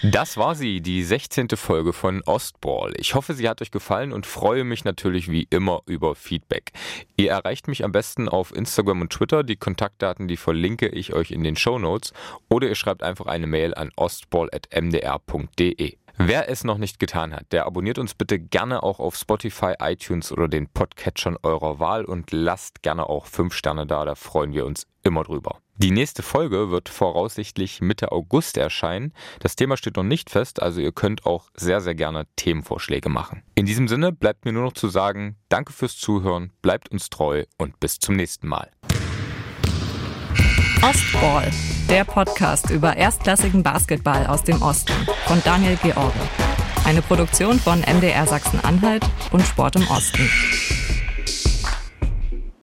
Das war sie, die 16. Folge von Ostball. Ich hoffe, sie hat euch gefallen und freue mich natürlich wie immer über Feedback. Ihr erreicht mich am besten auf Instagram und Twitter. Die Kontaktdaten, die verlinke ich euch in den Show Notes. Oder ihr schreibt einfach eine Mail an ostball.mdr.de. Wer es noch nicht getan hat, der abonniert uns bitte gerne auch auf Spotify, iTunes oder den Podcatchern eurer Wahl und lasst gerne auch 5 Sterne da, da freuen wir uns immer drüber. Die nächste Folge wird voraussichtlich Mitte August erscheinen. Das Thema steht noch nicht fest, also ihr könnt auch sehr, sehr gerne Themenvorschläge machen. In diesem Sinne bleibt mir nur noch zu sagen, danke fürs Zuhören, bleibt uns treu und bis zum nächsten Mal. Ostball, der Podcast über erstklassigen Basketball aus dem Osten von Daniel George. Eine Produktion von MDR Sachsen-Anhalt und Sport im Osten.